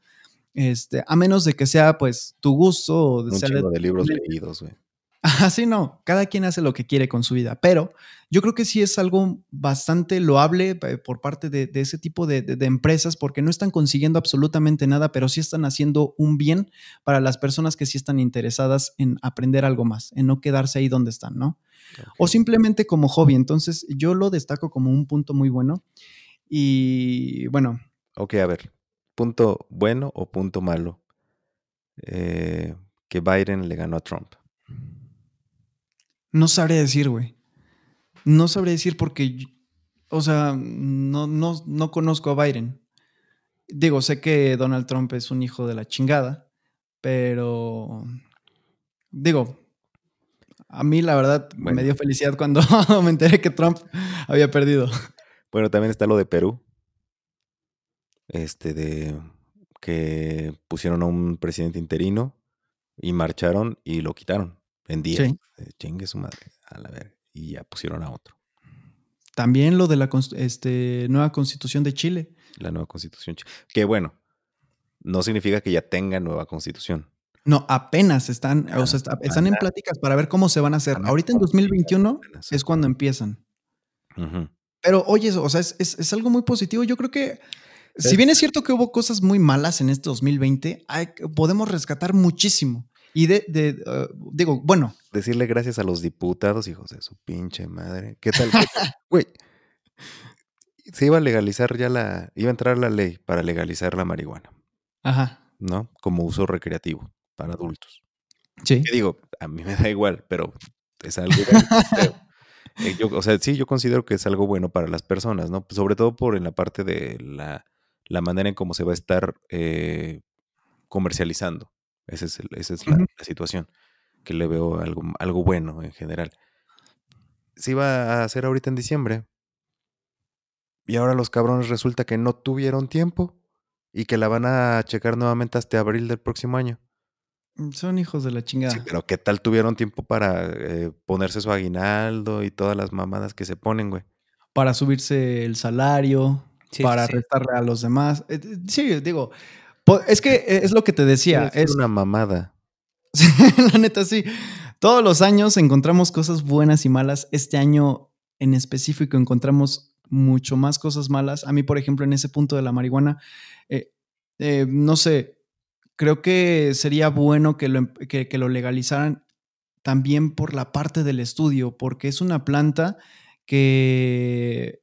este, a menos de que sea pues tu gusto o de Un de libros leídos, güey. Así no, cada quien hace lo que quiere con su vida, pero yo creo que sí es algo bastante loable eh, por parte de, ese tipo de, empresas porque no están consiguiendo absolutamente nada, pero sí están haciendo un bien para las personas que sí están interesadas en aprender algo más, en no quedarse ahí donde están, ¿no? O simplemente como hobby. Entonces yo lo destaco como un punto muy bueno. Y bueno. Ok, a ver, punto bueno o punto malo eh, que Biden le ganó a Trump? No sabré decir, güey. No sabré decir porque, o sea, no, no, no conozco a Biden. Digo, sé que Donald Trump es un hijo de la chingada, pero digo, a mí la verdad me dio felicidad cuando <laughs> me enteré que Trump había perdido. Bueno, también está lo de Perú, este, de que pusieron a un presidente interino y marcharon y lo quitaron en día. Chingue su madre, a la ver, y ya pusieron a otro. También lo de la este, nueva constitución de Chile. La nueva constitución. Que bueno, no significa que ya tenga nueva constitución. No, apenas están, o sea, están en pláticas para ver cómo se van a hacer. Ahorita en 2021 es cuando empiezan. Pero oye, o sea, es, es, algo muy positivo. Yo creo que si bien es cierto que hubo cosas muy malas en este 2020, podemos rescatar muchísimo. Y de, uh, digo, bueno. Decirle gracias a los diputados, hijos de su pinche madre. ¿Qué tal? <laughs> Güey. se iba a legalizar ya la, iba a entrar la ley para legalizar la marihuana, Ajá. ¿no? Como uso recreativo para adultos. Sí. Que digo, a mí me da igual, pero es algo. Eh, yo, o sea, sí, yo considero que es algo bueno para las personas, ¿no? Sobre todo por en la parte de la, la manera en cómo se va a estar eh, comercializando. Esa es, el- esa es la, situación, que le veo algo, algo bueno en general. Se iba a hacer ahorita en diciembre. Y ahora los cabrones resulta que no tuvieron tiempo y que la van a checar nuevamente hasta abril del próximo año. Son hijos de la Sí, chingada. pero ¿qué tal tuvieron tiempo para eh, ponerse su aguinaldo y todas las mamadas que se ponen, güey? Para subirse el salario, Sí, para sí, restarle a los demás. Eh, eh, Sí, digo, es que es lo que te decía. Es Es, una mamada. <laughs> La neta, sí. Todos los años encontramos cosas buenas y malas. Este año en específico encontramos mucho más cosas malas. A mí, por ejemplo, en ese punto de la marihuana, eh, eh, no sé, creo que sería bueno que lo, em- que- que lo legalizaran también por la parte del estudio, porque es una planta que,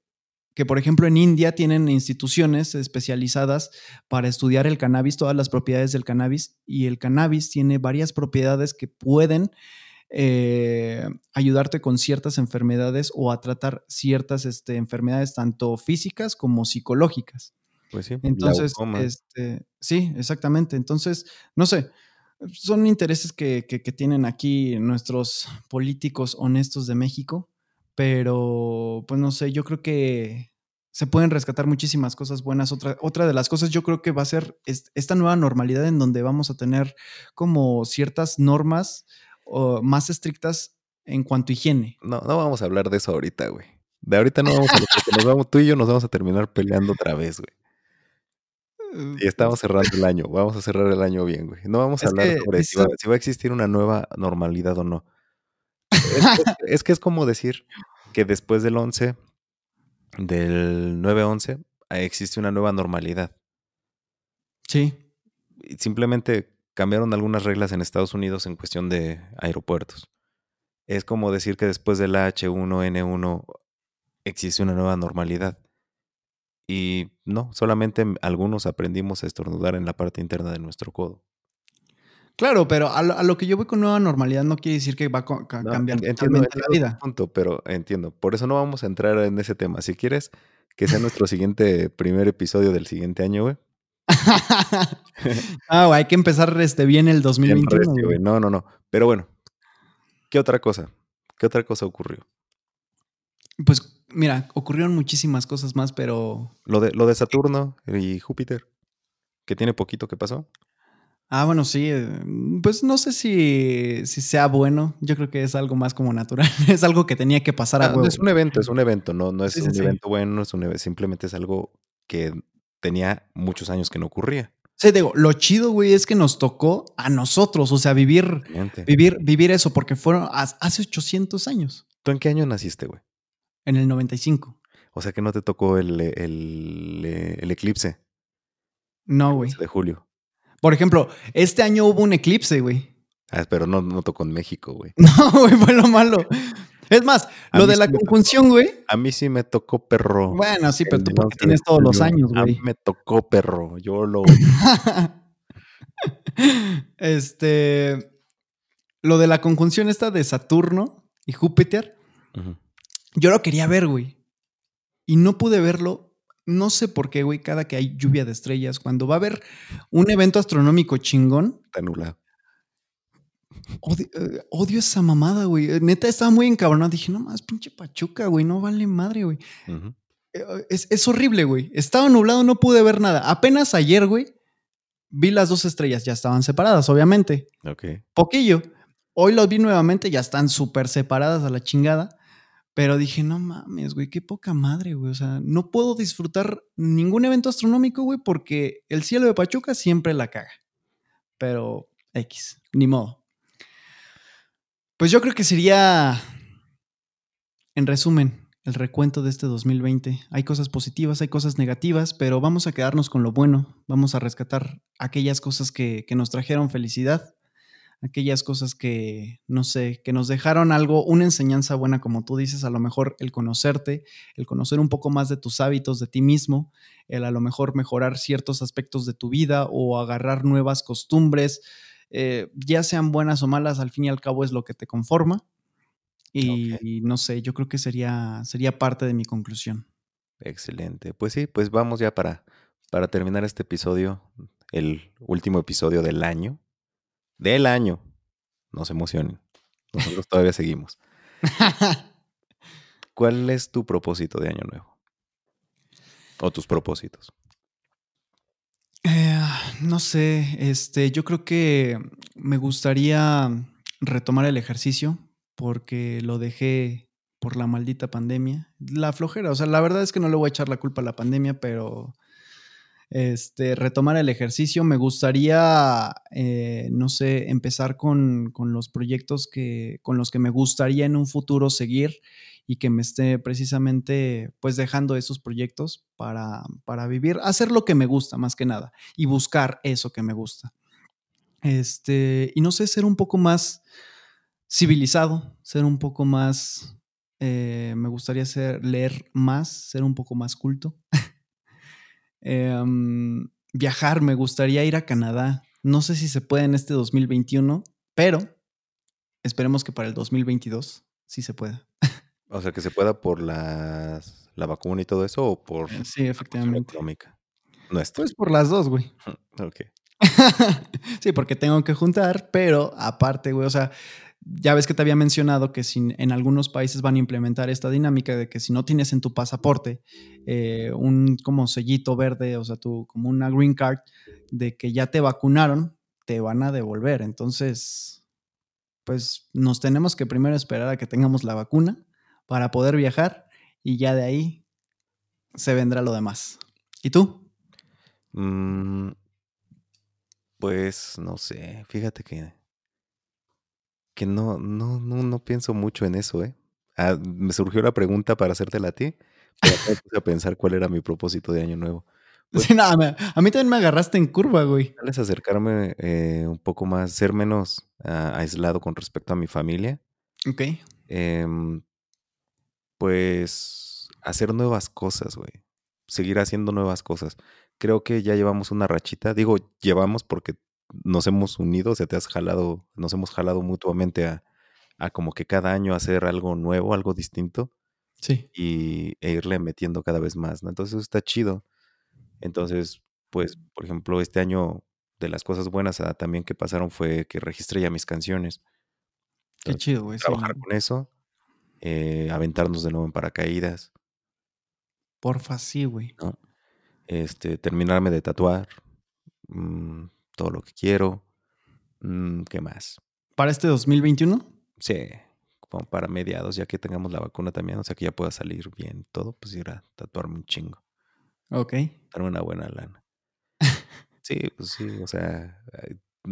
que, por ejemplo, en India tienen instituciones especializadas para estudiar el cannabis, todas las propiedades del cannabis, y el cannabis tiene varias propiedades que pueden eh, ayudarte con ciertas enfermedades o a tratar ciertas este, enfermedades tanto físicas como psicológicas. Pues sí, Entonces, este, sí, exactamente. Entonces, no sé, son intereses que, que- que tienen aquí nuestros políticos honestos de México, pero pues no sé, yo creo que se pueden rescatar muchísimas cosas buenas. Otra, otra de las cosas yo creo que va a ser es- esta nueva normalidad en donde vamos a tener como ciertas normas más estrictas en cuanto a higiene. No, no vamos a hablar de eso ahorita, güey. De ahorita no vamos a hablar porque nos vamos, tú y yo nos vamos a terminar peleando otra vez, güey. Y estamos cerrando el año. Vamos a cerrar el año bien, güey. No vamos a Es hablar sobre si va, eso- si va a existir una nueva normalidad o no. Es, es- es que es como decir que después del 11, del 9-11, eh, existe una nueva normalidad. Sí, simplemente cambiaron algunas reglas en Estados Unidos en cuestión de aeropuertos. Es como decir que después del H1N1 existe una nueva normalidad. Y no, solamente algunos aprendimos a estornudar en la parte interna de nuestro codo. Claro, pero a lo, a lo que yo voy con nueva normalidad no quiere decir que va a co- ca- No, cambiar entiendo, totalmente la vida. punto, pero entiendo. Por eso no vamos a entrar en ese tema. Si quieres que sea nuestro siguiente primer episodio del siguiente año, güey. <laughs> ah, güey, hay que empezar este, bien el <laughs> bien 2021. recio, güey. güey. No, no, no. Pero bueno, ¿qué otra cosa? ¿Qué otra cosa ocurrió? Pues mira, ocurrieron muchísimas cosas más, pero... Lo de, lo de Saturno y Júpiter, que tiene poquito que pasó. Ah, bueno, sí. eh, Pues no sé si, si sea bueno. Yo creo que es algo más como natural. <laughs> es algo que tenía que pasar a Ah, huevo. es un evento, es un evento, no, no es Sí, un sí. evento bueno, es un simplemente es algo que tenía muchos años que no ocurría. Sí, digo, lo chido, güey, es que nos tocó a nosotros, o sea, vivir, vivir, vivir eso, porque fueron hace 800 años, ¿Tú en qué año naciste, güey? en el 95. O sea que no te tocó el, el, el eclipse No, güey. 11 de julio. Por ejemplo, este año hubo un eclipse, güey. Ah, pero no, no tocó en México, güey. <laughs> No, güey, fue lo malo. Es más, A lo de la sí conjunción, güey. A mí sí me tocó perro. Bueno, sí, pero tú porque 11 de tienes todos los años, A mí güey. me tocó perro. Yo lo. <laughs> este. Lo de la conjunción esta de Saturno y Júpiter, yo lo quería ver, güey. Y no pude verlo. No sé por qué, güey, cada que hay lluvia de estrellas, cuando va a haber un evento astronómico chingón, Está nublado. odio, eh, odio esa mamada, güey. Eh, Neta, estaba muy encabronado. Dije, no más, pinche Pachuca, güey, no vale madre, güey. Eh, Es, es horrible, güey. Estaba nublado, no pude ver nada. Apenas ayer, güey, vi las dos estrellas. Ya estaban separadas, obviamente. Ok. Poquillo. Hoy los vi nuevamente, ya están súper separadas a la chingada. Pero dije, no mames, güey, qué poca madre, güey. O sea, no puedo disfrutar ningún evento astronómico, güey, porque el cielo de Pachuca siempre la caga. Pero X, ni modo. Pues yo creo que sería, en resumen, el recuento de este 2020. Hay cosas positivas, hay cosas negativas, pero vamos a quedarnos con lo bueno. Vamos a rescatar aquellas cosas que, que nos trajeron felicidad. Aquellas cosas que, no sé, que nos dejaron algo, una enseñanza buena, como tú dices, a lo mejor el conocerte, el conocer un poco más de tus hábitos, de ti mismo, el a lo mejor mejorar ciertos aspectos de tu vida o agarrar nuevas costumbres, eh, ya sean buenas o malas, al fin y al cabo es lo que te conforma. Y, no sé, yo creo que sería, sería parte de mi conclusión. Excelente. Pues sí, pues vamos ya para, para terminar este episodio, el último episodio del año del año. No se emocionen. Nosotros todavía seguimos. <laughs> ¿Cuál es tu propósito de año nuevo? ¿O tus propósitos? Eh, no sé, este, yo creo que me gustaría retomar el ejercicio porque lo dejé por la maldita pandemia. La flojera, o sea, la verdad es que no le voy a echar la culpa a la pandemia, pero este, retomar el ejercicio. Me gustaría, eh, no sé, empezar con, los proyectos que, con los que me gustaría en un futuro seguir y que me esté precisamente pues dejando esos proyectos para, para vivir, hacer lo que me gusta más que nada y buscar eso que me gusta. Este, y no sé, ser un poco más civilizado, ser un poco más, eh, me gustaría ser, leer más, ser un poco más culto. <laughs> Em, viajar, me gustaría ir a Canadá. No sé si se puede en este 2021, pero esperemos que para el 2022 sí se pueda. O sea, que se pueda por la vacuna y todo eso o por eh, sí, efectivamente. económica. Pues por las dos, güey. <laughs> ok. <laughs> sí, porque tengo que juntar, pero aparte, güey, o sea, ya ves que te había mencionado que en algunos países van a implementar esta dinámica de que si no tienes en tu pasaporte eh, un como sellito verde, o sea, tú como una green card de que ya te vacunaron, te van a devolver. Entonces, pues nos tenemos que primero esperar a que tengamos la vacuna para poder viajar y ya de ahí se vendrá lo demás. ¿Y tú? Mm, pues no sé, fíjate que que no, no, no, no pienso mucho en eso, ¿eh? Ah, me surgió la pregunta para hacértela a ti, pero me puse a pensar cuál era mi propósito de año nuevo. <laughs> Pues, sí, nada, a mí también me agarraste en curva, güey. Tal es acercarme eh, un poco más, ser menos ah, aislado con respecto a mi familia. Ok. Em, pues hacer nuevas cosas, güey. Seguir haciendo nuevas cosas. Creo que ya llevamos una rachita. Digo, llevamos porque nos hemos unido, o sea, te has jalado, nos hemos jalado mutuamente a, como que cada año hacer algo nuevo, algo distinto. Sí. Y, e irle metiendo cada vez más, ¿no? Entonces está chido. Entonces, pues, por ejemplo, este año de las cosas buenas ah, también que pasaron fue que registré ya mis canciones. Qué chido, güey. Trabajar con eso, eh, aventarnos de nuevo en paracaídas. Porfa, sí, güey. Este, terminarme de tatuar. Mm, todo lo que quiero. Mm, ¿Qué más? ¿Para este 2021? Sí, como para mediados, ya que tengamos la vacuna también, o sea que ya pueda salir bien todo, pues ir a tatuarme un chingo. Ok. Darme una buena lana. <laughs> sí, pues sí, o sea,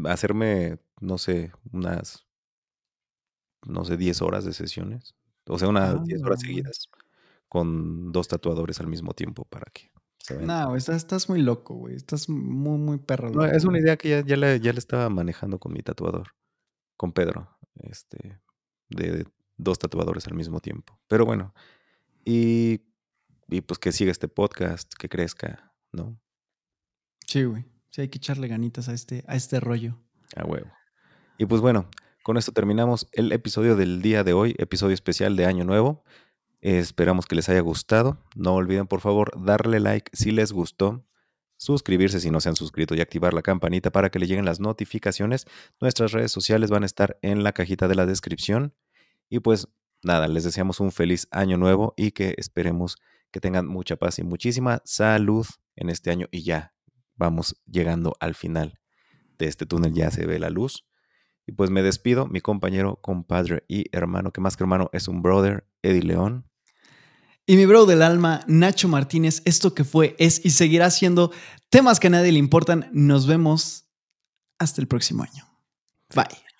hacerme, no sé, unas, no sé, 10 horas de sesiones. O sea, unas 10 horas ah. seguidas con dos tatuadores al mismo tiempo para que no, estás, muy loco, güey. Estás muy, muy perro. No, es una idea que ya, ya, le, estaba manejando con mi tatuador, con Pedro, este, de dos tatuadores al mismo tiempo. Pero bueno, y, y pues que siga este podcast, que crezca, ¿no? Sí, güey. Sí, hay que echarle ganitas a este, a este rollo. A huevo. Y pues bueno, con esto terminamos el episodio del día de hoy, episodio especial de Año Nuevo. Esperamos que les haya gustado. No olviden, por favor, darle like si les gustó, suscribirse si no se han suscrito y activar la campanita para que le lleguen las notificaciones. Nuestras redes sociales van a estar en la cajita de la descripción. Y pues nada, les deseamos un feliz año nuevo y que esperemos que tengan mucha paz y muchísima salud en este año. Y ya vamos llegando al final de este túnel, ya se ve la luz. Y pues me despido, mi compañero, compadre y hermano, que más que hermano es un brother, Eddie León. Y mi bro del alma, Nacho Martínez, esto que fue, es y seguirá siendo temas que a nadie le importan. Nos vemos hasta el próximo año. Bye.